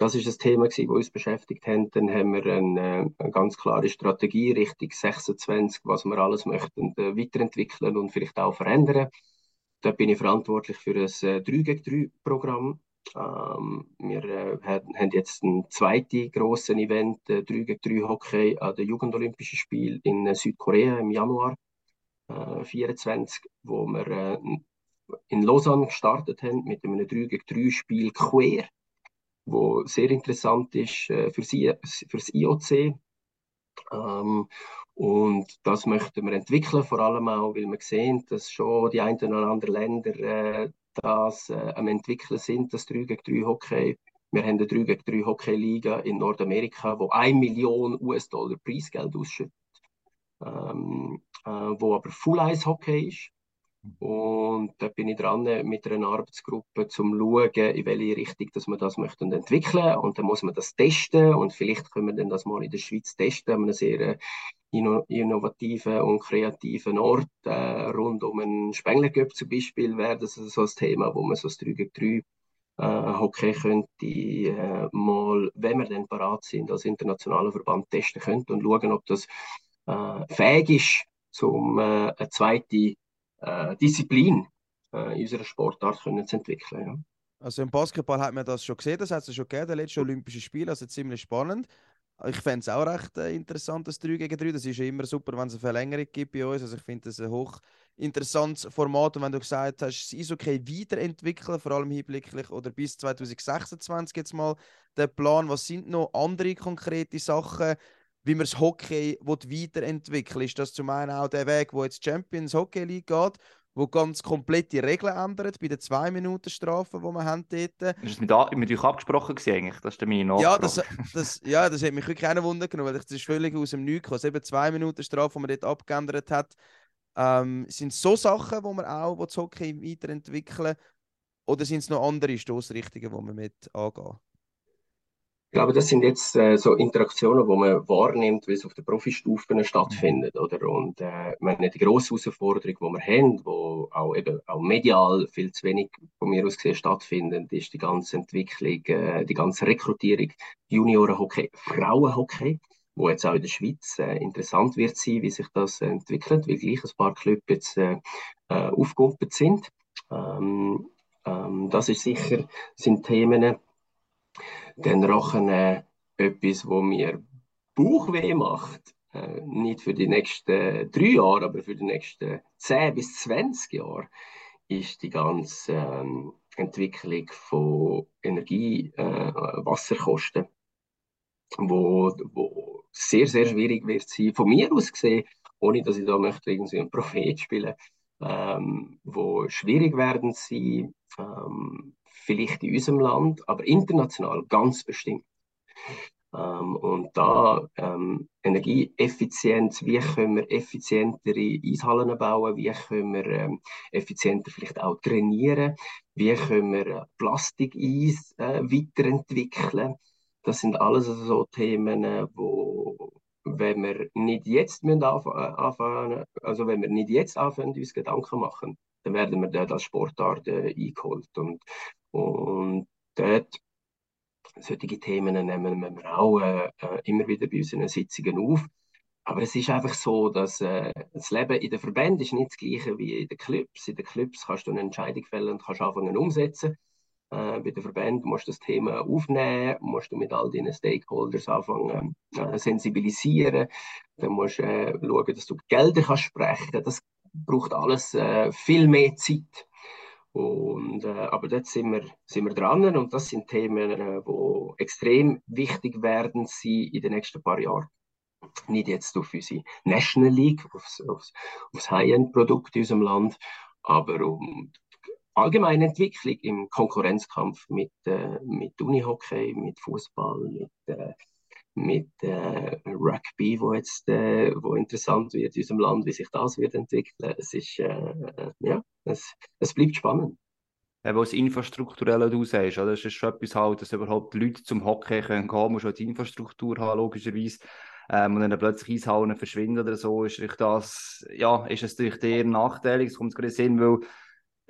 Das ist das Thema, das uns beschäftigt hat. Dann haben wir eine, eine, ganz klare Strategie Richtung 26, was wir alles möchten äh, weiterentwickeln und vielleicht auch verändern. Da bin ich verantwortlich für das äh, 3 gegen 3 Programm. Ähm, wir äh, haben jetzt ein zweites grosses Event, äh, 3 gegen 3 Hockey an den Jugendolympischen Spielen in äh, Südkorea im Januar äh, 24, wo wir äh, in Lausanne gestartet haben mit einem 3 gegen 3 Spiel quer, wo sehr interessant ist äh, für, Sie, für das IOC. Ähm, und das möchten wir entwickeln, vor allem auch, weil wir sehen, dass schon die ein oder anderen Länder äh, das äh, am entwickeln sind, das 3 gegen 3 Hockey. Wir haben eine 3 gegen 3 Hockey-Liga in Nordamerika, wo 1 Million US-Dollar Preisgeld ausschüttet, ähm, äh, wo aber Full-Ice-Hockey ist. Und da bin ich dran mit einer Arbeitsgruppe, um zu schauen, in welche Richtung dass wir das möchten entwickeln. Und dann muss man das testen und vielleicht können wir dann das mal in der Schweiz testen, an einem sehr innovativen und kreativen Ort. Äh, rund um einen Spengler zum Beispiel wäre das so ein Thema, wo man so das 3 gegen 3 äh, Hockey könnte äh, mal, wenn wir dann parat sind, als internationaler Verband testen könnte und schauen, ob das äh, fähig ist, um äh, eine zweite äh, Disziplin äh, in unserer Sportart können zu entwickeln. Ja. Also im Basketball hat man das schon gesehen, das hat es schon gegeben, der letzte Olympische Spiel, also ziemlich spannend. Ich fände es auch recht äh, interessant, das 3 gegen 3. Das ist ja immer super, wenn es eine Verlängerung gibt bei uns. Also ich finde das ein hoch interessantes Format. Und wenn du gesagt hast, das okay weiterentwickeln, vor allem hinblicklich oder bis 2026 jetzt mal der Plan. Was sind noch andere konkrete Sachen, wie man das Hockey weiterentwickeln Ist das zum einen auch der Weg, wo jetzt Champions Hockey League geht, wo ganz komplett die Regeln ändert bei den 2-Minuten-Strafen, die wir haben dort. Ist das mit, mit euch abgesprochen gewesen, eigentlich? Das ist meine ja das, das, ja, das hat mich wirklich keinen Wunder genommen, weil das ist völlig aus dem Nichts gekommen. Eben 2-Minuten-Strafe, die man dort abgeändert hat, ähm, sind so Sachen, wo man auch wo das Hockey weiterentwickeln oder sind es noch andere Stoßrichtungen, die man mit angehen? Ich glaube, das sind jetzt äh, so Interaktionen, wo man wahrnimmt, wie es auf der Profistufe stattfindet, oder? Und äh, meine, die grosse Herausforderung, die wir haben, wo auch eben auch medial viel zu wenig von mir aus gesehen stattfindet, ist die ganze Entwicklung, äh, die ganze Rekrutierung Juniorenhockey, Frauenhockey, wo jetzt auch in der Schweiz äh, interessant wird sein, wie sich das entwickelt, weil gleich ein paar Clubs jetzt äh, äh, aufgegumpelt sind. Ähm, ähm, das ist sicher sind Themen, dann rochen äh, etwas, wo mir Bauchweh macht. Äh, nicht für die nächsten drei Jahre, aber für die nächsten 10 bis 20 Jahre, ist die ganze ähm, Entwicklung von Energie, äh, Wasserkosten, wo, wo sehr, sehr schwierig wird sein. Von mir aus gesehen, ohne dass ich da möchte irgendwie einen Prophet spielen, ähm, wo schwierig werden sie, ähm, vielleicht in unserem Land, aber international ganz bestimmt. Ähm, und da ähm, Energieeffizienz, wie können wir effizientere Eishallen bauen, wie können wir ähm, effizienter vielleicht auch trainieren, wie können wir äh, Plastikeis äh, weiterentwickeln. Das sind alles so Themen, äh, wo wenn wir nicht jetzt äh, anfangen, also wenn wir nicht jetzt anfangen, uns Gedanken machen, dann werden wir dort als Sportart äh, eingeholt. Und und dort, solche Themen nehmen wir auch äh, äh, immer wieder bei unseren Sitzungen auf. aber es ist einfach so, dass äh, das Leben in den Verbänden ist nicht das gleiche wie in den Clubs. In den Clubs kannst du eine Entscheidung fällen und kannst anfangen umsetzen. Äh, bei den Verbänden musst du das Thema aufnehmen, musst du mit all deinen Stakeholders anfangen äh, sensibilisieren. Dann musst du äh, schauen, dass du Gelder kannst sprechen. Das braucht alles äh, viel mehr Zeit. Und, äh, aber dort sind wir, sind wir dran und das sind Themen, die extrem wichtig werden sie in den nächsten paar Jahren nicht jetzt auf unsere National League, aufs, aufs, aufs High-End-Produkt in unserem Land, aber um die allgemeine Entwicklung im Konkurrenzkampf mit, äh, mit Unihockey, mit Fußball, mit, äh, mit äh, Rugby, wo jetzt äh, wo interessant wird in unserem Land, wie sich das wird entwickeln. Es ist äh, ja, es, es bleibt spannend. Eben als infrastrukturell du sagst, oder? das ist schon etwas halt, dass überhaupt Leute zum Hockey können gehen, musst du die Infrastruktur haben, logischerweise ähm, und dann plötzlich Eishallen verschwinden oder so, ist das, ja, ist es natürlich eher nachteilig. Es kommt gerade in Sinn, weil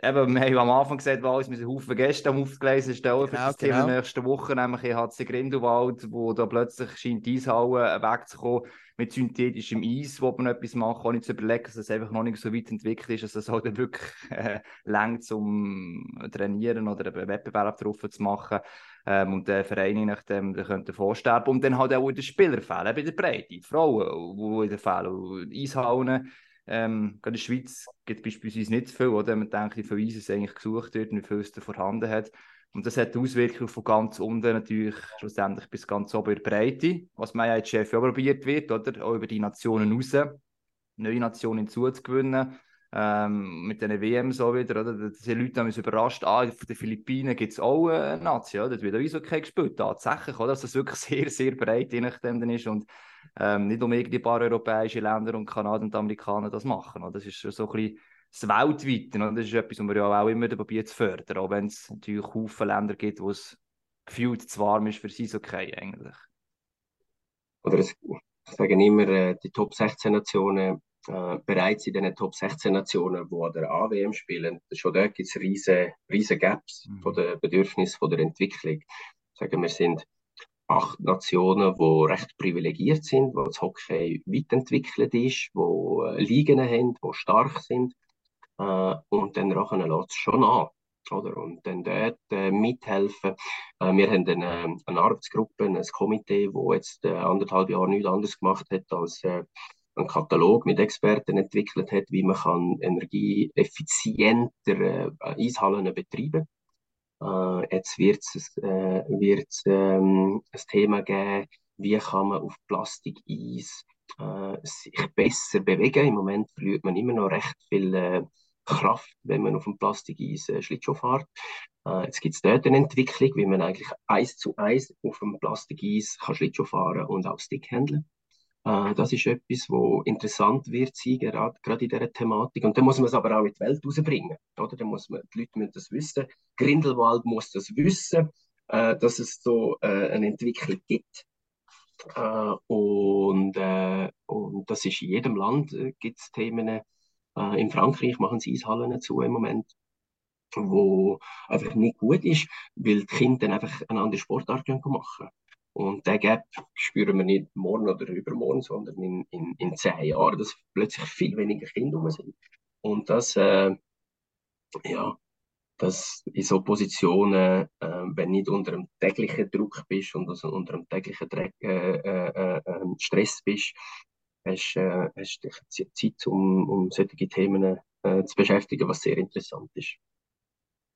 eben, wir haben am Anfang gesagt, wir sind Haufen Gäste am aufgeleisen stellen für genau, das Thema genau. nächste Woche, nämlich HC Grindelwald, wo da plötzlich scheint die Eishalle wegzukommen mit synthetischem Eis, wo man etwas macht, auch nicht zu überlegen, dass es einfach noch nicht so weit entwickelt ist, dass es halt (laughs) wirklich äh, längt, um trainieren oder einen Wettbewerb drauf zu machen. Ähm, und der Verein nachdem der könnte vorsterben. Und dann halt auch in den Spielerfällen, bei der Breite, die Frauen, die in den Fällen Eishallen. Ähm, gerade in der Schweiz gibt es beispielsweise nicht so viel, oder man denkt, wie viel Eis es eigentlich gesucht wird und wie viel es da vorhanden hat. Und das hat Auswirkungen von ganz unten natürlich schlussendlich bis ganz oben in der Breite, was man ja jetzt Chef probiert wird, oder? Auch über die Nationen raus, neue Nationen hinzuzugewinnen ähm, mit den WM so wieder, oder? Da sind Leute haben überrascht, ah, von den Philippinen gibt es auch eine Nation, dort wird auch Eishockey gespielt, tatsächlich, oder? Dass das wirklich (laughs) sehr, sehr breit je nachdem ist und ähm, nicht um irgendwie paar europäische Länder und Kanada und Amerikaner das machen, oder? Das ist so ein bisschen das Weltweite, oder? Das ist etwas, was wir ja auch immer probieren zu fördern, auch wenn es natürlich Haufen Länder gibt, wo es gefühlt zu warm ist für das Eishockey eigentlich. Oder es, ich sage immer, äh, die Top 16 Nationen äh, bereits in den Top 16 Nationen, die an der AWM spielen, schon dort gibt es riesige, riesige Gaps mhm. von den Bedürfnissen von der Entwicklung. Sagen wir sind acht Nationen, die recht privilegiert sind, wo das Hockey weit entwickelt ist, wo äh, Ligen haben, die stark sind. Äh, und dann rachen lässt es schon an. Oder? Und dann dort äh, mithelfen. Äh, wir haben eine, eine Arbeitsgruppe, ein Komitee, das jetzt äh, anderthalb Jahre nichts anderes gemacht hat, als äh, einen Katalog mit Experten entwickelt hat, wie man kann energieeffizienter Eishallen betreiben kann. Äh, jetzt wird es äh, ähm, ein Thema geben, wie kann man auf Plastikeis äh, sich besser bewegen. Im Moment verliert man immer noch recht viel äh, Kraft, wenn man auf dem Plastikeis äh, Schlittschuh fährt. Äh, jetzt gibt es dort eine Entwicklung, wie man eigentlich eins zu eins auf dem Plastikeis kann Schlittschuh fahren und auch Stick handeln. Äh, das ist etwas, wo interessant wird sein, gerade, gerade in dieser Thematik. Und dann muss man es aber auch in die Welt rausbringen. Oder? Dann muss man, die Leute müssen das wissen. Grindelwald muss das wissen, äh, dass es so äh, eine Entwicklung gibt. Äh, und, äh, und das ist in jedem Land äh, gibt es Themen. in Frankreich machen sie Eishallen zu im Moment wo einfach nicht gut ist, weil die Kinder dann einfach eine andere Sportart machen. Und der Gap spüren wir nicht morgen oder übermorgen, sondern in, in, in zehn Jahren, dass plötzlich viel weniger Kinder rum sind. Und das, äh, ja, dass in so Positionen, äh, wenn nicht unter einem täglichen Druck bist und also unter einem täglichen Dreck, äh, äh, äh ähm, Stress bist, hast du äh, Zeit, um, um solche Themen äh, zu beschäftigen, was sehr interessant ist.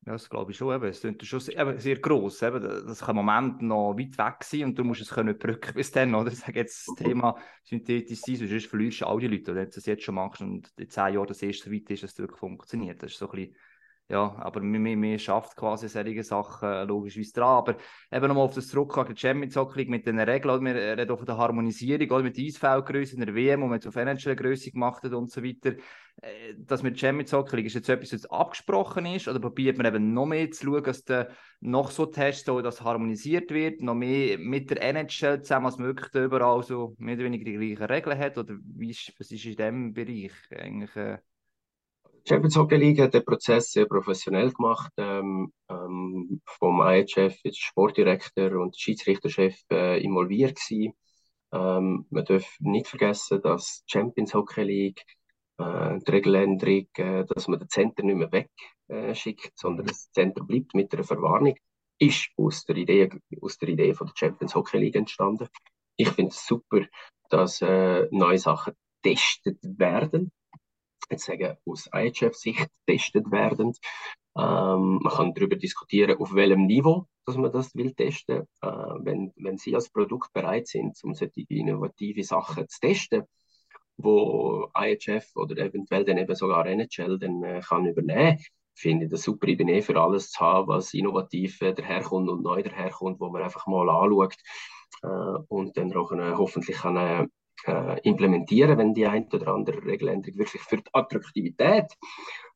Ja, das glaube ich schon. Eben. Es ist schon sehr, sehr gross. Eben. Das kann im Moment noch weit weg sein und du musst es können brücken (laughs) bis dann. Oder? Ich sage jetzt das Thema synthetisch sein, sonst verlierst du all die Leute. Wenn du das jetzt schon machst und in zehn Jahren das erste weit ist, dass es wirklich funktioniert. Das ist so ein bisschen ja, aber wir, wir schafft quasi solche Sachen äh, logischerweise dran. Aber eben nochmal auf das zurückkommen, die Champions Hockey mit den Regeln, wir reden auch von der Harmonisierung, oder mit der Eisfeldgröße in der WM, wo man jetzt auf NHL-Größe gemacht hat und so weiter. Äh, das mit Champions Hockey ist jetzt etwas, was abgesprochen ist, oder probiert man eben noch mehr zu schauen, dass der noch so Tests, so, dass harmonisiert wird, noch mehr mit der NHL zusammen als möglich überall so mehr oder weniger die gleichen Regeln hat, oder wie ist, was ist in diesem Bereich eigentlich? Äh, Champions Hockey League hat den Prozess sehr professionell gemacht. Ähm, ähm, vom IHF, Sportdirektor und Schiedsrichterchef äh, involviert gewesen. Ähm, man darf nicht vergessen, dass die Champions Hockey League, äh, die Regeländerung, äh, dass man den Center nicht mehr wegschickt, äh, sondern das Center bleibt mit einer Verwarnung, ist aus der Idee, aus der Idee von der Champions Hockey League entstanden. Ich finde es super, dass äh, neue Sachen getestet werden. Jetzt sagen, aus IHF-Sicht getestet werden. Ähm, man kann darüber diskutieren, auf welchem Niveau dass man das will testen. Äh, wenn, wenn Sie als Produkt bereit sind, um solche innovative Sachen zu testen, wo IHF oder eventuell dann eben sogar NHL dann äh, kann übernehmen, finde ich das super. Ich bin eh für alles zu haben, was innovativ äh, daherkommt und neu daherkommt, wo man einfach mal anschaut äh, und dann auch äh, hoffentlich kann äh, implementieren, wenn die ein oder andere Regeländerung wirklich für die Attraktivität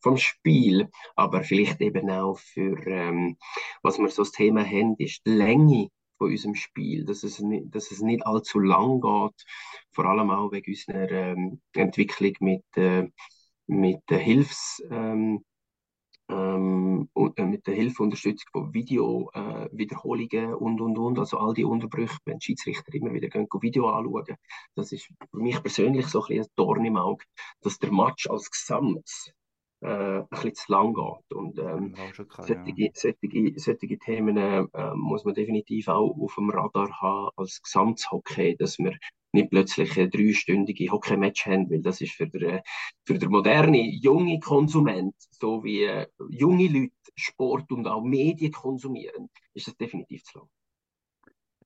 vom Spiel, aber vielleicht eben auch für, ähm, was wir so das Thema haben, ist die Länge von unserem Spiel, dass es nicht, dass es nicht allzu lang geht, vor allem auch wegen unserer ähm, Entwicklung mit, äh, mit Hilfs, ähm, ähm, und, äh, mit der Hilfe Unterstützung von Video-Wiederholungen äh, und, und, und, also all die Unterbrüche, wenn die Schiedsrichter immer wieder gehen, Video anschauen, das ist für mich persönlich so ein, ein Dorn im Auge, dass der Match als Gesamt äh, ein bisschen zu lang geht. Und ähm, klar, solche, ja. solche, solche Themen äh, muss man definitiv auch auf dem Radar haben als Gesamthockey, dass wir nicht plötzlich ein dreistündige Hockey-Match haben, weil das ist für den, für den modernen, jungen Konsument, so wie äh, junge Leute Sport und auch Medien konsumieren, ist das definitiv zu lang.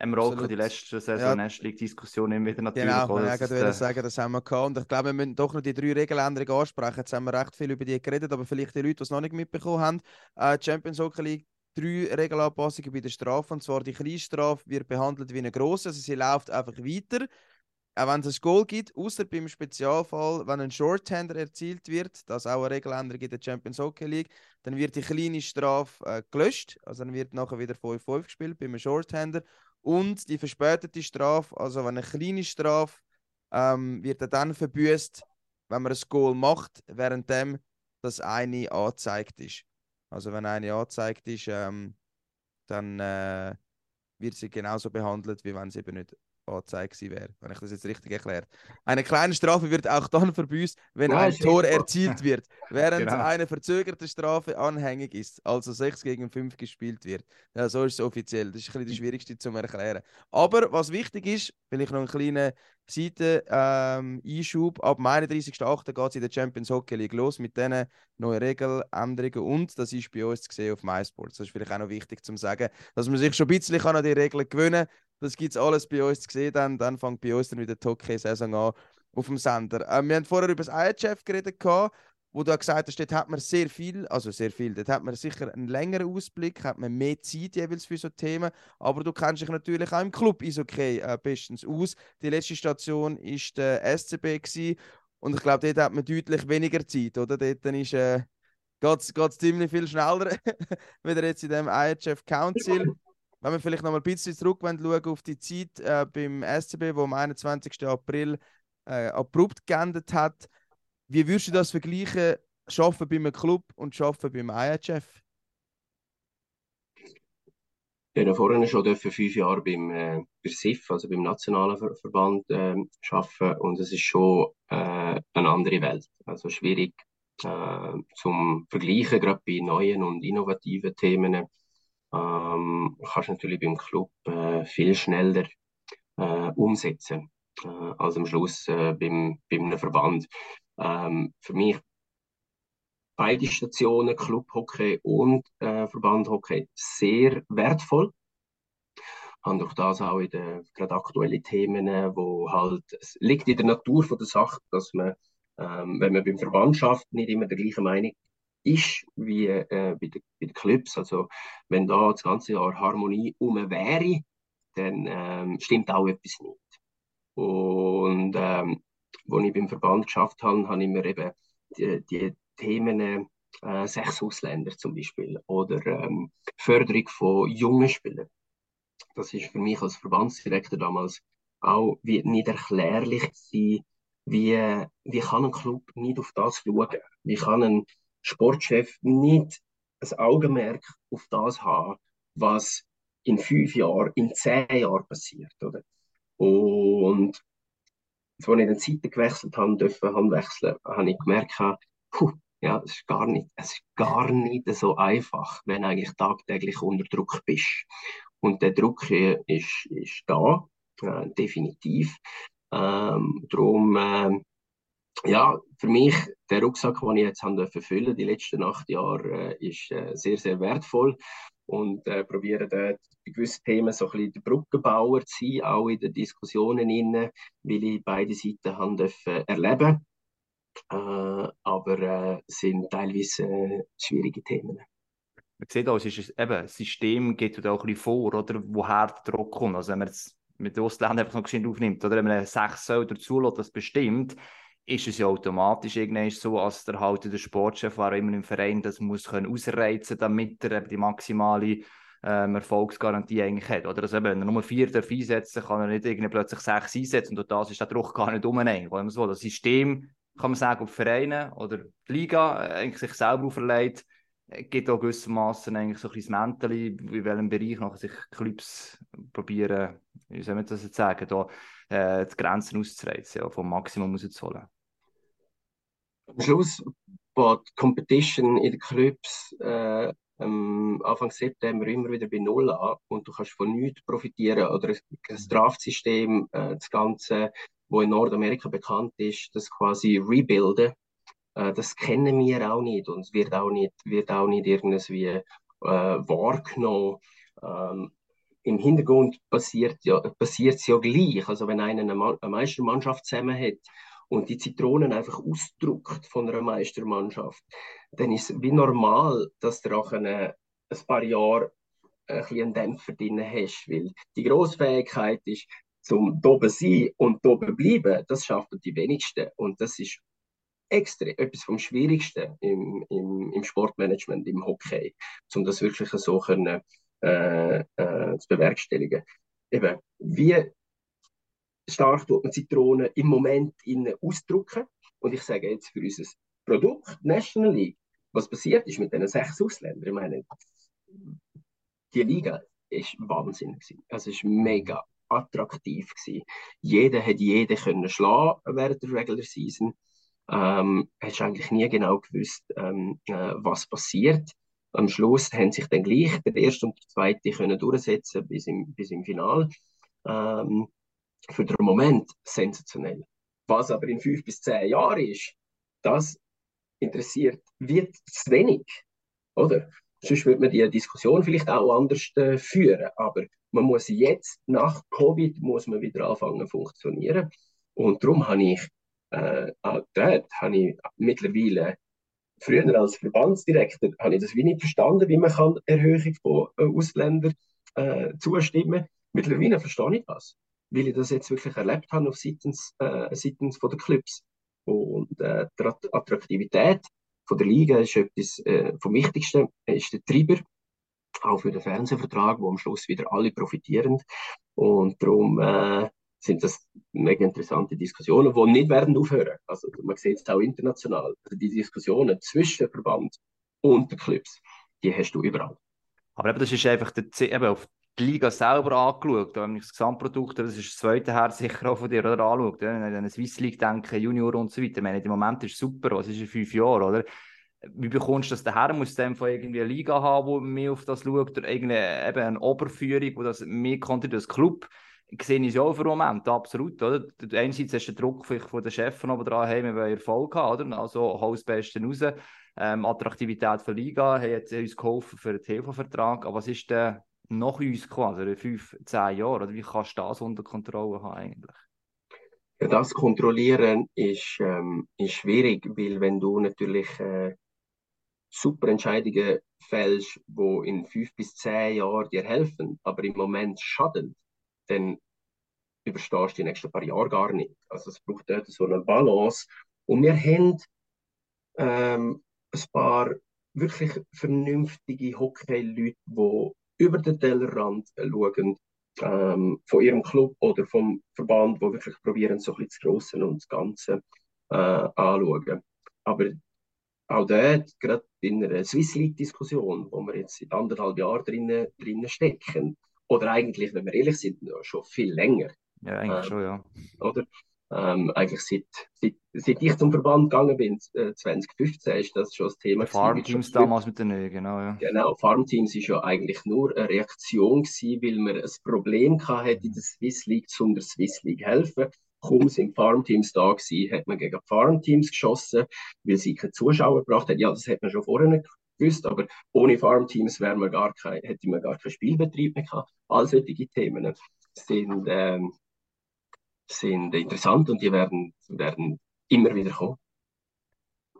Haben wir auch die letzte Saison ja. Diskussion immer wieder natürlich. Genau, ich wollte äh... sagen, das haben wir gehabt. Und ich glaube, wir müssen doch noch die drei Regeländerungen ansprechen. Jetzt haben wir recht viel über die geredet, aber vielleicht die Leute, die es noch nicht mitbekommen haben. Äh, Champions Hockey League drei Regelanpassungen bei der Strafe. Und zwar die Kleinstrafe wird behandelt wie eine grosse, also sie läuft einfach weiter auch wenn es ein Goal gibt, außer beim Spezialfall, wenn ein Shorthander erzielt wird, das auch eine Regeländerung in der Champions Hockey League, dann wird die kleine Strafe äh, gelöscht, also dann wird nachher wieder 5-5 gespielt beim Shorthander und die verspätete Strafe, also wenn eine kleine Strafe ähm, wird dann verbüßt, wenn man ein Goal macht, währenddem das eine angezeigt ist. Also wenn eine angezeigt ist, ähm, dann äh, wird sie genauso behandelt, wie wenn sie eben nicht angezeigt wäre, wenn ich das jetzt richtig erklärt. Eine kleine Strafe wird auch dann verbüßt, wenn ein Tor erzielt wird, während genau. eine verzögerte Strafe anhängig ist, also 6 gegen 5 gespielt wird. Ja, so ist es offiziell. Das ist ein bisschen das Schwierigste zu erklären. Aber was wichtig ist, vielleicht noch einen kleinen Seite-Einschub. Ähm, Ab dem 31.08. geht es in der Champions Hockey League los mit diesen neuen Regeländerungen und das ist bei uns zu sehen auf MySports. Das ist vielleicht auch noch wichtig zu sagen, dass man sich schon ein bisschen an die Regeln gewöhnen kann das gibt es alles bei uns zu sehen. Dann, dann fängt bei uns dann wieder die Hockey-Saison an auf dem Sender. Ähm, wir haben vorher über das IHF geredet, gehabt, wo du gesagt hast, dort hat man sehr viel, also sehr viel, dort hat man sicher einen längeren Ausblick, hat man mehr Zeit jeweils für so Themen, aber du kennst dich natürlich auch im Club Eishockey äh, bestens aus. Die letzte Station war der SCB gewesen, und ich glaube, dort hat man deutlich weniger Zeit, oder? Dort ist, äh, geht es ziemlich viel schneller, (laughs) wieder jetzt in dem IHF Council wenn wir vielleicht noch mal ein bisschen zurück schauen auf die Zeit äh, beim SCB, wo am 21. April äh, abrupt geendet hat, wie würdest du das vergleichen, Schaffen beim Club und Schaffen beim IHF? Ich habe vorhin schon fünf Jahre beim, äh, SIF, also beim Nationalen Ver Verband, äh, arbeiten und es ist schon äh, eine andere Welt. Also schwierig äh, zum Vergleichen, gerade bei neuen und innovativen Themen ähm, kannst natürlich beim Club äh, viel schneller äh, umsetzen äh, als am Schluss äh, beim, beim Verband. Ähm, für mich beide Stationen, Club Hockey und äh, Verband Hockey, sehr wertvoll. Haben durch das auch in den gerade aktuellen Themen, wo halt, es liegt in der Natur von der Sache, dass man, ähm, wenn man beim Verband schafft, nicht immer der gleichen Meinung ist wie äh, bei, den, bei den Clubs. Also wenn da das ganze Jahr Harmonie um wäre, dann ähm, stimmt auch etwas nicht. Und ähm, als ich beim Verband geschafft habe, habe ich mir eben die, die Themen äh, sechs Ausländer zum Beispiel oder ähm, Förderung von jungen Spielern. Das ist für mich als Verbandsdirektor damals auch wie nicht erklärlich sein, wie, wie kann ein Club nicht auf das schauen? Wie kann ein Sportchef nicht ein Augenmerk auf das haben, was in fünf Jahren, in zehn Jahren passiert. Oder? Und als ich den Seiten gewechselt habe, dürfen haben wechseln, habe ich gemerkt, puh, ja, es ist gar nicht, es ist gar nicht so einfach, wenn du eigentlich tagtäglich unter Druck bist. Und der Druck ist, ist da, äh, definitiv. Ähm, darum, äh, ja, für mich, der Rucksack, den ich jetzt habe füllen die letzten acht Jahre, äh, ist äh, sehr, sehr wertvoll und äh, probiere dort bei gewissen Themen so ein bisschen der Brückenbauer zu sein, auch in den Diskussionen innen, weil ich beide Seiten haben dürfen erleben äh, aber äh, sind teilweise äh, schwierige Themen. Man sieht auch, es ist eben, das System geht auch ein bisschen vor, oder, woher der Druck kommt. Also wenn man jetzt mit den Ausländern einfach noch geschwind aufnimmt, oder wenn man sechs Säulen zulässt, das bestimmt, ist es ja automatisch irgendwie so, als der halt der Sportchef war immer im Verein das muss können ausreizen, damit er die maximale ähm, Erfolgsgarantie eigentlich hat. Oder also, wenn er nur vier darf einsetzen kann er nicht irgendwie plötzlich sechs einsetzen und das ist der Druck gar nicht um. Das System, kann man sagen, ob Vereine oder die Liga äh, eigentlich sich selber auferlegt, gibt auch gewissermaßen eigentlich so ein bisschen das Mäntel, in welchem Bereich noch sich Clubs probieren, wie soll man das jetzt sagen, da, äh, die Grenzen auszureizen, ja, vom Maximum rauszuholen. Am Schluss baut die Competition in den Clubs äh, Anfang September immer wieder bei Null an und du kannst von nichts profitieren oder das Draftsystem, äh, das Ganze, wo in Nordamerika bekannt ist, das quasi rebuilden, äh, das kennen wir auch nicht und es wird auch nicht, wird auch nicht irgendwie äh, wahrgenommen. Ähm, im Hintergrund passiert ja, passiert es ja gleich. Also wenn einer eine, eine Meistermannschaft zusammen hat und die Zitronen einfach ausdruckt von einer Meistermannschaft, dann ist es wie normal, dass du auch eine, ein paar Jahre ein einen Dämpfer drin hast. Weil die Grossfähigkeit ist, zum oben sein und oben bleiben, das schaffen die wenigsten. Und das ist extrem etwas vom Schwierigsten im, im, im Sportmanagement, im Hockey, um das wirklich so können, äh, äh, zu bewerkstelligen. Eben, wie stark tut man Zitronen im Moment in ausdrucken? Und ich sage jetzt für unser Produkt National League, was passiert ist mit diesen sechs Ausländern? Ich meine, die Liga ist wahnsinnig. Also es ist mega attraktiv. Jeder hat jeden schlagen während der Regular Season. Ähm, hast eigentlich nie genau gewusst, ähm, äh, was passiert. Am Schluss haben sich dann gleich der erste und der zweite können durchsetzen bis im, bis im Final. Ähm, für den Moment sensationell. Was aber in fünf bis zehn Jahren ist, das interessiert wird zu wenig, oder? Sonst würde man die Diskussion vielleicht auch anders äh, führen. Aber man muss jetzt, nach Covid, muss man wieder anfangen zu funktionieren. Und darum habe ich, äh, auch dort habe ich mittlerweile, früher als Verbandsdirektor, habe ich das wie nicht verstanden, wie man kann Erhöhung von äh, Ausländern äh, zustimmen Mittlerweile verstehe ich das, weil ich das jetzt wirklich erlebt habe auf seitens, äh, seitens der Clubs. Und äh, die Attraktivität von der Liga ist etwas äh, vom Wichtigsten, ist der Treiber, auch für den Fernsehvertrag, wo am Schluss wieder alle profitieren. Und darum äh, sind das mega interessante Diskussionen, die nicht werden aufhören. Also man sieht es auch international. Also die Diskussionen zwischen Verband und den Clubs, die hast du überall. Aber eben, das ist einfach der, eben auf die Liga selber angeschaut, wenn ich das Gesamtprodukt, das ist das zweite Herz sicher auch von dir oder, anschaut, wenn ich an eine Swiss League denke, Junior und so weiter, ich meine, im Moment ist super, was ist in fünf Jahren, oder? Wie bekommst du das daher? Muss du von irgendwie Liga haben, die mehr auf das schaut, oder irgendeine eben eine Oberführung, wo das mehr kontrolliert als Club? Sehe ich es ja auch für den Moment, absolut, oder? Einerseits du den Druck vielleicht von den Chefs aber dran, hey, wir wollen Erfolg haben, oder? Also, hau das Beste raus. Ähm, Attraktivität für Liga, jetzt uns geholfen für den TV-Vertrag, aber was ist der nach uns quasi, in fünf, zehn Jahren? Oder wie kannst du das unter Kontrolle haben eigentlich? Ja, das Kontrollieren ist, ähm, ist schwierig, weil wenn du natürlich äh, super Entscheidungen fällst, die in fünf bis zehn Jahren dir helfen, aber im Moment schaden, dann überstehst du die nächsten paar Jahre gar nicht. Also es braucht dort so eine Balance. Und wir haben ähm, ein paar wirklich vernünftige Hockey-Leute, die über den Tellerrand schauen, ähm, von ihrem Club oder vom Verband, wo wirklich probieren, so ein das Grosse und das Ganze äh, anzuschauen. Aber auch dort, gerade in einer Swiss League-Diskussion, wo wir jetzt seit anderthalb Jahren drinnen, drinnen stecken, oder eigentlich, wenn wir ehrlich sind, schon viel länger, Ja, eigentlich ähm, schon, ja. Oder? Ähm, eigentlich seit, seit, seit ich zum Verband gegangen bin, äh, 2015, ist das schon das Thema. Farmteams damals mit den Neuen, genau. Ja. Genau, Farmteams ist ja eigentlich nur eine Reaktion gewesen, weil man ein Problem hatte in der Swiss League, um der Swiss League helfen. Kaum sind Farmteams da gewesen, hat man gegen Farmteams geschossen, weil sie keine Zuschauer gebracht haben. Ja, das hat man schon vorher gewusst, aber ohne Farmteams wäre man gar kein, hätte man gar keinen Spielbetrieb mehr gehabt. All solche Themen sind, ähm, sind interessant und die werden, werden immer wieder kommen.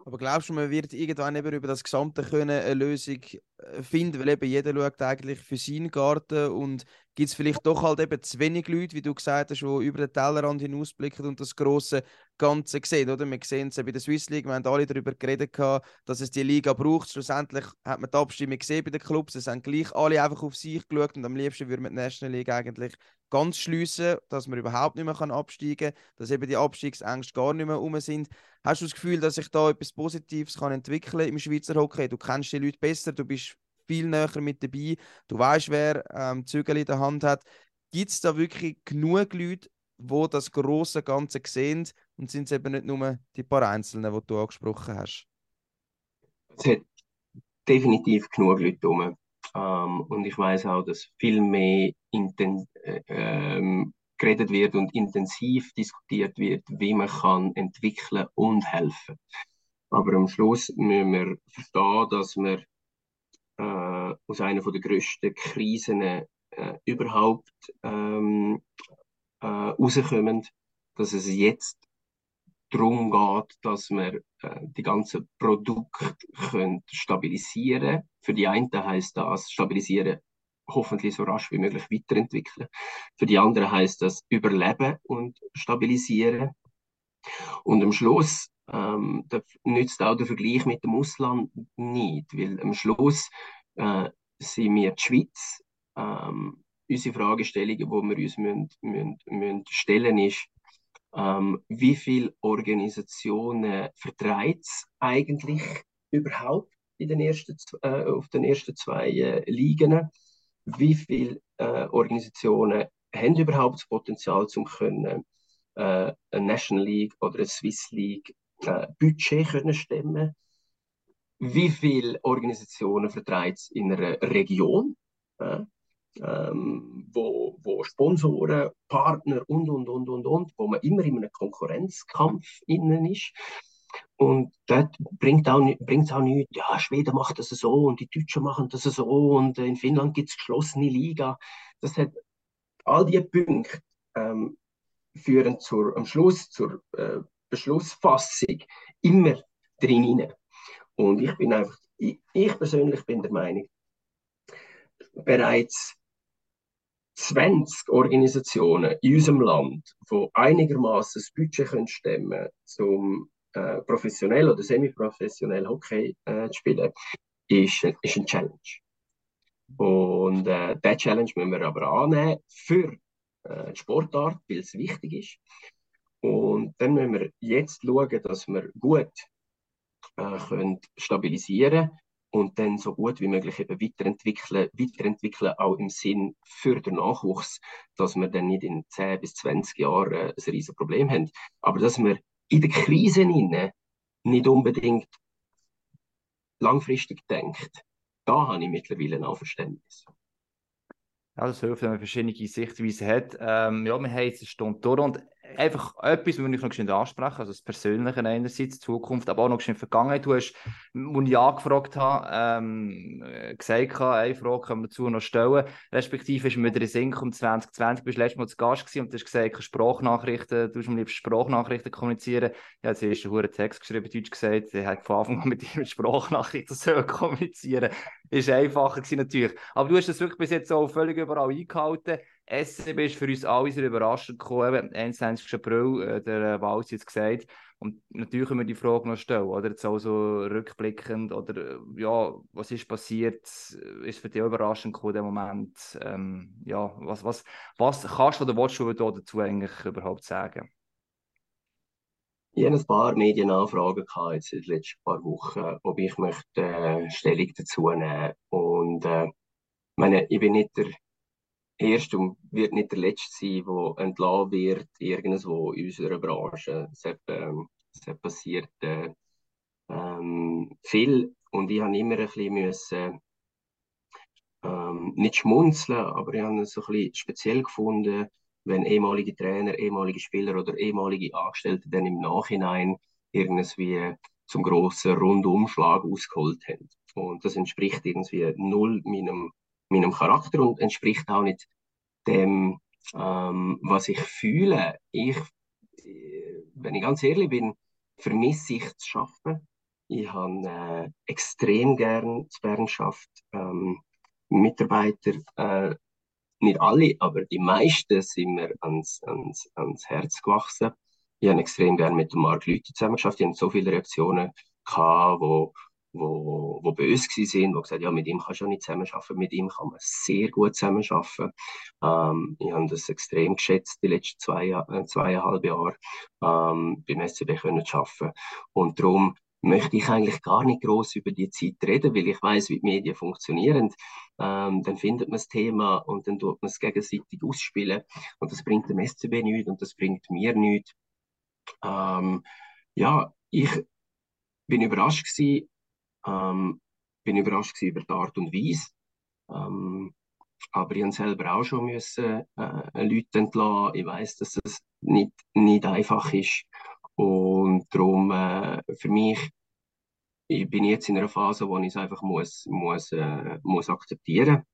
Aber glaubst du, man wird irgendwann eben über das Gesamte können eine Lösung äh, finden? Weil eben jeder schaut eigentlich für seinen Garten und gibt es vielleicht doch halt eben zu wenig Leute, wie du gesagt hast, die über den Tellerrand hinausblicken und das große Ganze sehen, oder? Wir sehen es bei der Swiss League, wir haben alle darüber geredet, dass es die Liga braucht. Schlussendlich hat man die Abstimmung gesehen bei den Clubs, es haben gleich alle einfach auf sich geschaut und am liebsten würde man die National League eigentlich ganz schließen, dass man überhaupt nicht mehr absteigen kann, dass eben die Abstiegsängste gar nicht mehr um sind. Hast du das Gefühl, dass sich da etwas Positives kann entwickeln im Schweizer Hockey? Du kennst die Leute besser, du bist viel näher mit dabei. Du weißt, wer ähm, Zügel in der Hand hat. Gibt es da wirklich genug Leute, die das große Ganze sehen und sind es eben nicht nur die paar Einzelnen, die du angesprochen hast? Es hat definitiv genug Leute rum. Ähm, und ich weiß auch, dass viel mehr inten äh, geredet wird und intensiv diskutiert wird, wie man kann entwickeln und helfen. Aber am Schluss müssen wir verstehen, dass wir äh, aus einer der grössten Krisen äh, überhaupt ähm, äh, rauskommen, dass es jetzt darum geht, dass wir äh, die ganzen Produkte können stabilisieren Für die einen heißt das stabilisieren, hoffentlich so rasch wie möglich weiterentwickeln. Für die anderen heißt das überleben und stabilisieren. Und am Schluss ähm, da nützt auch der Vergleich mit dem Ausland nicht, weil am Schluss äh, sind wir die Schweiz. Ähm, unsere Fragestellung, die wir uns müssen, müssen, müssen stellen ist, ähm, wie viele Organisationen vertreibt es eigentlich überhaupt in den ersten, äh, auf den ersten zwei äh, Ligen? Wie viele äh, Organisationen haben überhaupt das Potenzial, um äh, eine National League oder eine Swiss League äh, Budget können stemmen Wie viele Organisationen vertreibt es in einer Region? Äh, ähm, wo, wo Sponsoren, Partner und, und, und, und, und, wo man immer in einem Konkurrenzkampf innen ist. Und dort bringt es auch, auch nichts, ja, Schweden macht das so und die Deutschen machen das so und in Finnland gibt es geschlossene Liga. Das hat all diese Punkte ähm, führen zur, am Schluss zur äh, Beschlussfassung immer drin. Und ich bin einfach, ich, ich persönlich bin der Meinung, bereits 20 Organisationen in unserem Land, die einigermaßen das Budget können stemmen um äh, professionell oder semi-professionell Hockey äh, zu spielen, ist, ist ein Challenge. Und äh, diesen Challenge müssen wir aber annehmen für äh, die Sportart, weil es wichtig ist. Und dann müssen wir jetzt schauen, dass wir gut äh, können stabilisieren und dann so gut wie möglich eben weiterentwickeln, weiterentwickeln auch im Sinn für den Nachwuchs, dass wir dann nicht in 10 bis 20 Jahren äh, ein riesiges Problem haben. Aber dass wir in der Krise nicht unbedingt langfristig denkt, da habe ich mittlerweile auch Verständnis. Ja, das hilft, wenn man verschiedene Sichtweisen hat. Ähm, ja, wir haben jetzt eine Stunde durch und einfach etwas, was ich noch schnell ansprechen also das Persönliche einerseits, Zukunft, aber auch noch schnell Vergangenheit. Du hast, als ich angefragt habe, ähm, gesagt, eine Frage können wir dazu noch stellen, respektive ist mir der Sinn um 2020, bist du letztes Mal zu Gast gewesen und du hast gesagt, Sprachnachrichten, du hast am liebsten Sprachnachrichten kommunizieren. Ja, jetzt hast du einen Text geschrieben, Deutsch gesagt, er hat von Anfang an mit dir mit (laughs) Sprachnachrichten so kommunizieren. Ist einfacher gewesen natürlich. Aber du hast das wirklich bis jetzt auch völlig überall eingehalten. SCB ist für uns alle sehr überraschend gekommen. 21. April, äh, der Wals jetzt gesagt. Und natürlich können wir die Frage noch stellen, oder? Jetzt auch so rückblickend, oder äh, ja, was ist passiert? Ist für dich überraschend gekommen, der Moment? Ähm, ja, was, was, was kannst du oder willst du dazu eigentlich überhaupt sagen? Ich habe ein paar Medienanfragen jetzt in den letzten paar Wochen, ob ich möchte äh, Stellung dazu nehmen. Und äh, meine, ich bin nicht der Erste und wird nicht der Letzte sein, der entlassen wird, irgendwo in unserer Branche. Es, hat, ähm, es passiert äh, ähm, viel und ich habe immer ein bisschen müssen, ähm, nicht schmunzeln, aber ich habe es ein bisschen speziell gefunden, wenn ehemalige Trainer, ehemalige Spieler oder ehemalige Angestellte dann im Nachhinein irgendwie zum grossen Rundumschlag ausgeholt haben. Und das entspricht irgendwie null meinem, meinem Charakter und entspricht auch nicht dem, ähm, was ich fühle. Ich, wenn ich ganz ehrlich bin, vermisse ich zu arbeiten. Ich habe äh, extrem gern zu Bern geschafft. Ähm, Mitarbeiter, äh, nicht alle, aber die meisten sind mir ans, ans, ans Herz gewachsen. Ich habe extrem gern mit dem Marc Lüthi zusammengeschafft. Ich hatte so viele Reaktionen gehabt, wo, wo, wo böse waren, die gesagt haben, ja, mit ihm kannst du ja nicht zusammenarbeiten, mit ihm kann man sehr gut zusammenarbeiten. Ähm, ich habe das extrem geschätzt, die letzten zwei, äh, zweieinhalb Jahre ähm, beim SCB können zu arbeiten. Und darum möchte ich eigentlich gar nicht groß über die Zeit reden, weil ich weiß, wie die Medien funktionieren. Ähm, dann findet man das Thema und dann tut man es gegenseitig ausspielen und das bringt dem SCB nichts und das bringt mir nichts. Ähm, ja, ich bin überrascht gewesen, ähm, bin überrascht über die Art und Weise. Ähm, aber ich selber auch schon müssen, äh, Leute entlassen. Ich weiß, dass es nicht, nicht einfach ist. Und darum, äh, für mich, ich bin jetzt in einer Phase, wo ich es einfach muss, muss, äh, muss akzeptieren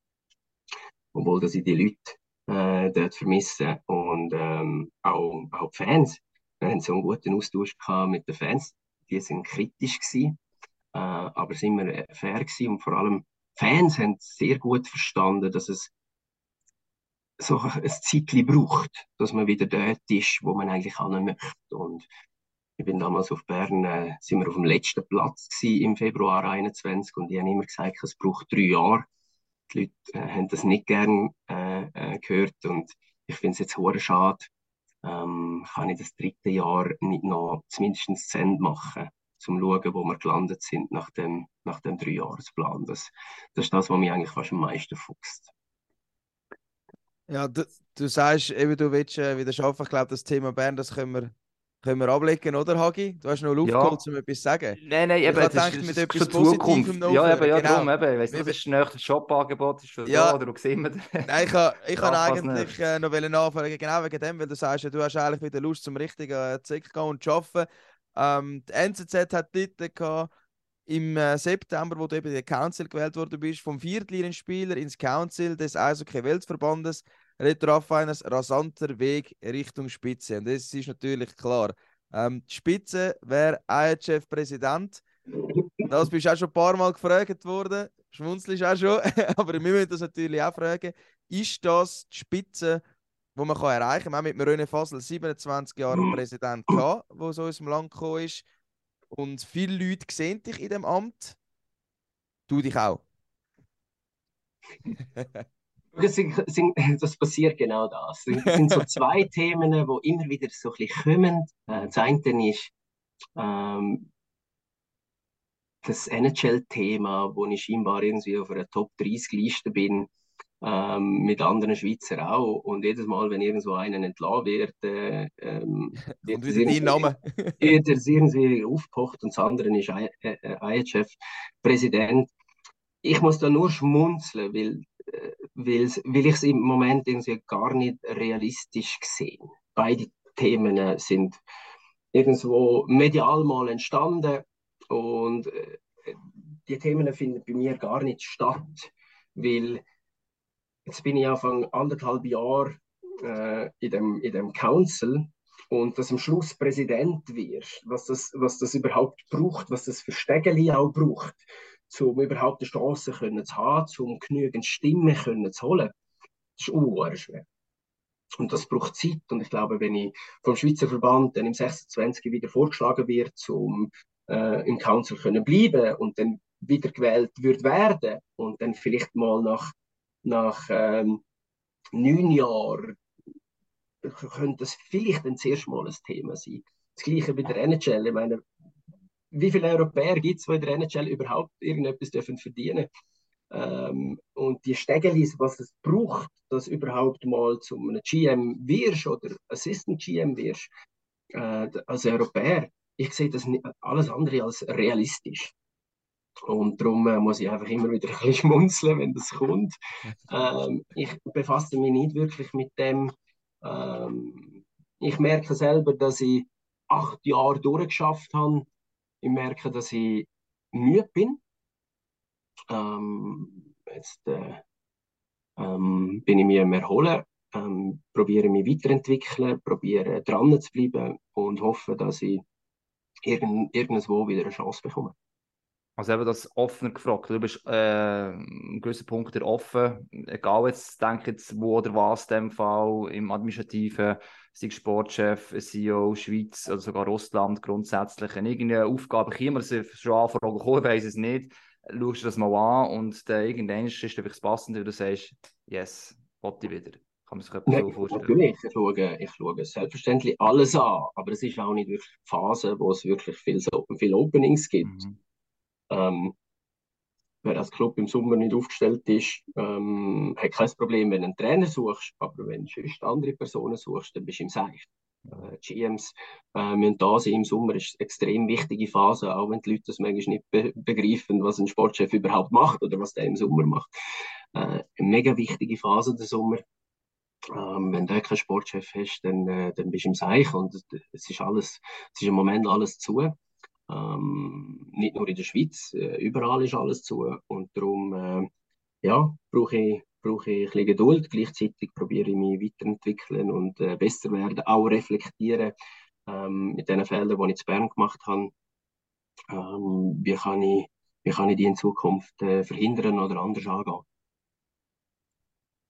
obwohl dass ich die Leute äh, dort vermisse und ähm, auch, auch die Fans. Wir haben so einen guten Austausch gehabt mit den Fans. Die sind kritisch gewesen, äh, aber sind wir fair gewesen und vor allem Fans haben sehr gut verstanden, dass es so ein Zeitchen braucht, dass man wieder dort ist, wo man eigentlich hin möchte. Und ich bin damals auf Bern, äh, sind wir auf dem letzten Platz gewesen, im Februar 21 und ich habe immer gesagt, es braucht drei Jahre. Die Leute äh, haben das nicht gern äh, äh gehört und ich finde es jetzt hure schade, ähm, kann ich das dritte Jahr nicht noch zumindest zu Ende machen, zum schauen, wo wir gelandet sind nach dem, nach dem Dreijahresplan. Das, das ist das, was mich eigentlich fast am meisten fuchst. Ja, du, du sagst eben, du willst äh, wieder schaffen. Ich glaube, das Thema Bern, das können wir, können wir ablegen, oder Hagi? Du hast noch Luft ja. geholt, um etwas zu sagen. Nein, nein, eben, ich das, ist, mit etwas Positivem noch Ja, eben, ja, genau. darum, eben. Ich weiss nicht, das nächste Jobangebot ist für ja. da, oder wo sehen wir Nein, ich kann, ich kann eigentlich äh, noch nachfragen, genau wegen dem, weil du sagst, du hast eigentlich wieder Lust zum richtigen äh, Zick gehen und zu arbeiten. Ähm, die NZZ hat dort gehabt, im äh, September, wo du eben den Council gewählt worden bist, vom Viertlinienspieler ins Council des Eishockey-Weltverbandes, ein rasanter Weg Richtung Spitze. Und das ist natürlich klar. Ähm, die Spitze wäre IHF-Präsident. Das bist auch schon ein paar Mal gefragt worden. Schmunzelst auch schon. (laughs) Aber wir müssen das natürlich auch fragen. Ist das die Spitze, die man kann erreichen kann? Wir haben mit René Fasel 27 Jahre einen Präsident gehabt, der so aus dem Land gekommen ist. Und viele Leute sehen dich in dem Amt. Du dich auch. (laughs) das, sind, sind, das passiert genau das. Es sind so zwei (laughs) Themen, die immer wieder so ein bisschen kommen. Äh, das eine ist ähm, das NHL-Thema, wo ich scheinbar irgendwie auf einer Top-30-Liste bin, ähm, mit anderen Schweizer auch. Und jedes Mal, wenn irgendwo einen entlassen wird, äh, ähm, (laughs) wird, es irgendwie, irgendwie aufgepocht und das andere ist IHF-Präsident. Ich muss da nur schmunzeln, weil, äh, weil, weil ich es im Moment irgendwie gar nicht realistisch sehe. Beide Themen sind irgendwo medial mal entstanden und äh, die Themen finden bei mir gar nicht statt, weil Jetzt bin ich Anfang anderthalb Jahre äh, in, dem, in dem Council und dass am Schluss Präsident wirst, was das, was das überhaupt braucht, was das für Stegeli auch braucht, um überhaupt eine Chance können zu haben, um genügend Stimmen können zu holen, das ist unwahr schwer. Und das braucht Zeit. Und ich glaube, wenn ich vom Schweizer Verband dann im 26 wieder vorgeschlagen wird, um äh, im Council können bleiben und dann wieder gewählt wird werden und dann vielleicht mal nach nach ähm, neun Jahren könnte das vielleicht ein mal ein Thema sein. Das gleiche bei der NHL. Ich meine, wie viele Europäer gibt es, die in der NHL überhaupt irgendetwas dürfen verdienen Ähm, und die Stegelis, was es braucht, dass überhaupt mal zu einem GM wirst oder Assistant GM wirst, äh, als Europäer, ich sehe das alles andere als realistisch. Und darum äh, muss ich einfach immer wieder (laughs) ein bisschen schmunzeln, wenn das kommt. Ähm, ich befasse mich nicht wirklich mit dem. Ähm, ich merke selber, dass ich acht Jahre durchgeschafft habe. Ich merke, dass ich müde bin. Ähm, jetzt äh, ähm, bin ich mir am Erholen, ähm, probiere mich weiterentwickeln, probiere dran zu bleiben und hoffe, dass ich irgend, irgendwo wieder eine Chance bekomme. Also eben das offener gefragt. Du bist äh, ein gewisser Punkt offen, egal jetzt, denke jetzt, wo oder was in dem Fall, im Administrativen, sei Sportchef, CEO, Schweiz oder sogar Russland grundsätzlich, wenn irgendeine Aufgabe käme, ich schon Anfragen kommen, weiß es nicht, schaust du das mal an und dann irgendwann ist es einfach passend, wenn du sagst, yes, wollte ich wieder. Kann man sich etwas so vorstellen? Natürlich, ich schaue, ich schaue selbstverständlich alles an, aber es ist auch nicht wirklich die Phase, wo es wirklich viel, viel Openings gibt. Mhm. Ähm, wer als Club im Sommer nicht aufgestellt ist, ähm, hat kein Problem, wenn du einen Trainer suchst, aber wenn du sonst andere Personen suchst, dann bist du im Seich. Äh, GMs äh, müssen da sein im Sommer, ist eine extrem wichtige Phase, auch wenn die Leute das manchmal nicht be begreifen, was ein Sportchef überhaupt macht oder was der im Sommer macht. Äh, eine mega wichtige Phase der Sommer. Ähm, wenn du keinen Sportchef hast, dann, äh, dann bist du im Seich und es ist alles, es ist im Moment alles zu. Ähm, nicht nur in der Schweiz, äh, überall ist alles zu. Und darum äh, ja, brauche ich, brauche ich ein bisschen Geduld. Gleichzeitig probiere ich mich weiterentwickeln und äh, besser werden, auch reflektieren ähm, mit den Fehlern, die ich in Bern gemacht habe. Ähm, wie, kann ich, wie kann ich die in Zukunft äh, verhindern oder anders angehen?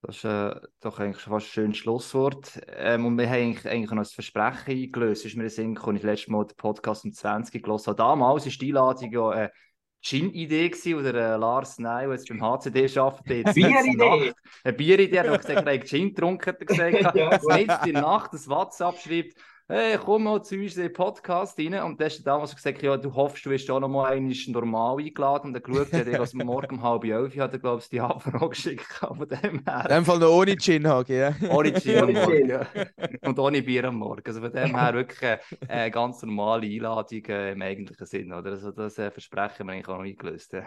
Das ist äh, doch eigentlich fast ein schönes Schlusswort. Ähm, und wir haben eigentlich, eigentlich noch ein Versprechen eingelöst. Ist mir in Sinn gekommen, ich letztes Mal den Podcast um 20 gelesen habe. Damals war die Einladung ja eine Gin-Idee oder äh, Lars Ney, der jetzt beim HCD arbeitet. Bieridee! Eine Bieridee, er hat gesagt, er hat Gin getrunken, hat er gesagt. (laughs) ja, jetzt in der Nacht das WhatsApp schreibt, hey, komm mal zu uns in den Podcast rein. Und dann hast du damals gesagt, ja, du hoffst, du wirst auch noch mal einmal normal eingeladen. Und dann geschaut, hat er, also (laughs) morgen um halb elf hat er, glaube ich, die Anfrage geschickt. (laughs) Von dem her. In dem Fall noch ohne Gin ja. (laughs) Ohne Gin am Morgen, ja. Und ohne Bier am Morgen. Also von dem her wirklich eine ganz normale Einladung äh, im eigentlichen Sinn, oder? Also das äh, Versprechen wir eigentlich auch noch eingelöst. Ja,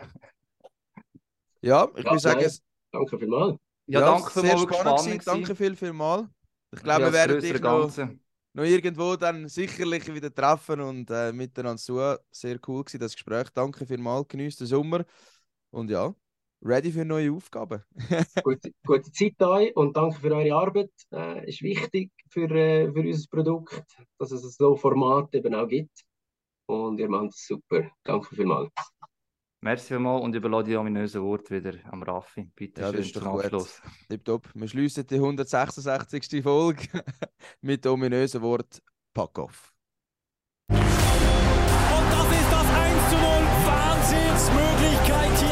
ja ich würde sagen... Es... Danke vielmals. Ja, ja danke vielmals. Sehr spannend, danke viel, viel mal. Ich glaube, wir werden dich noch... Ganze noch irgendwo dann sicherlich wieder treffen und äh, miteinander zu. Sehr cool gewesen, das Gespräch. Danke vielmals, genießt den Sommer und ja, ready für neue Aufgaben. (laughs) gute, gute Zeit euch und danke für eure Arbeit. Äh, ist wichtig für, äh, für unser Produkt, dass es so Format eben auch gibt. Und ihr macht es super. Danke vielmals. Merci vielmals und überlasse die ominösen Wort wieder am Raffi. Bitte ja, schön zum Abschluss. Tipptopp. Wir schließen die 166. Folge (laughs) mit dem ominösen Wort Pack off. Und das ist das 1 zu 0. Wahnsinnsmöglichkeit hier.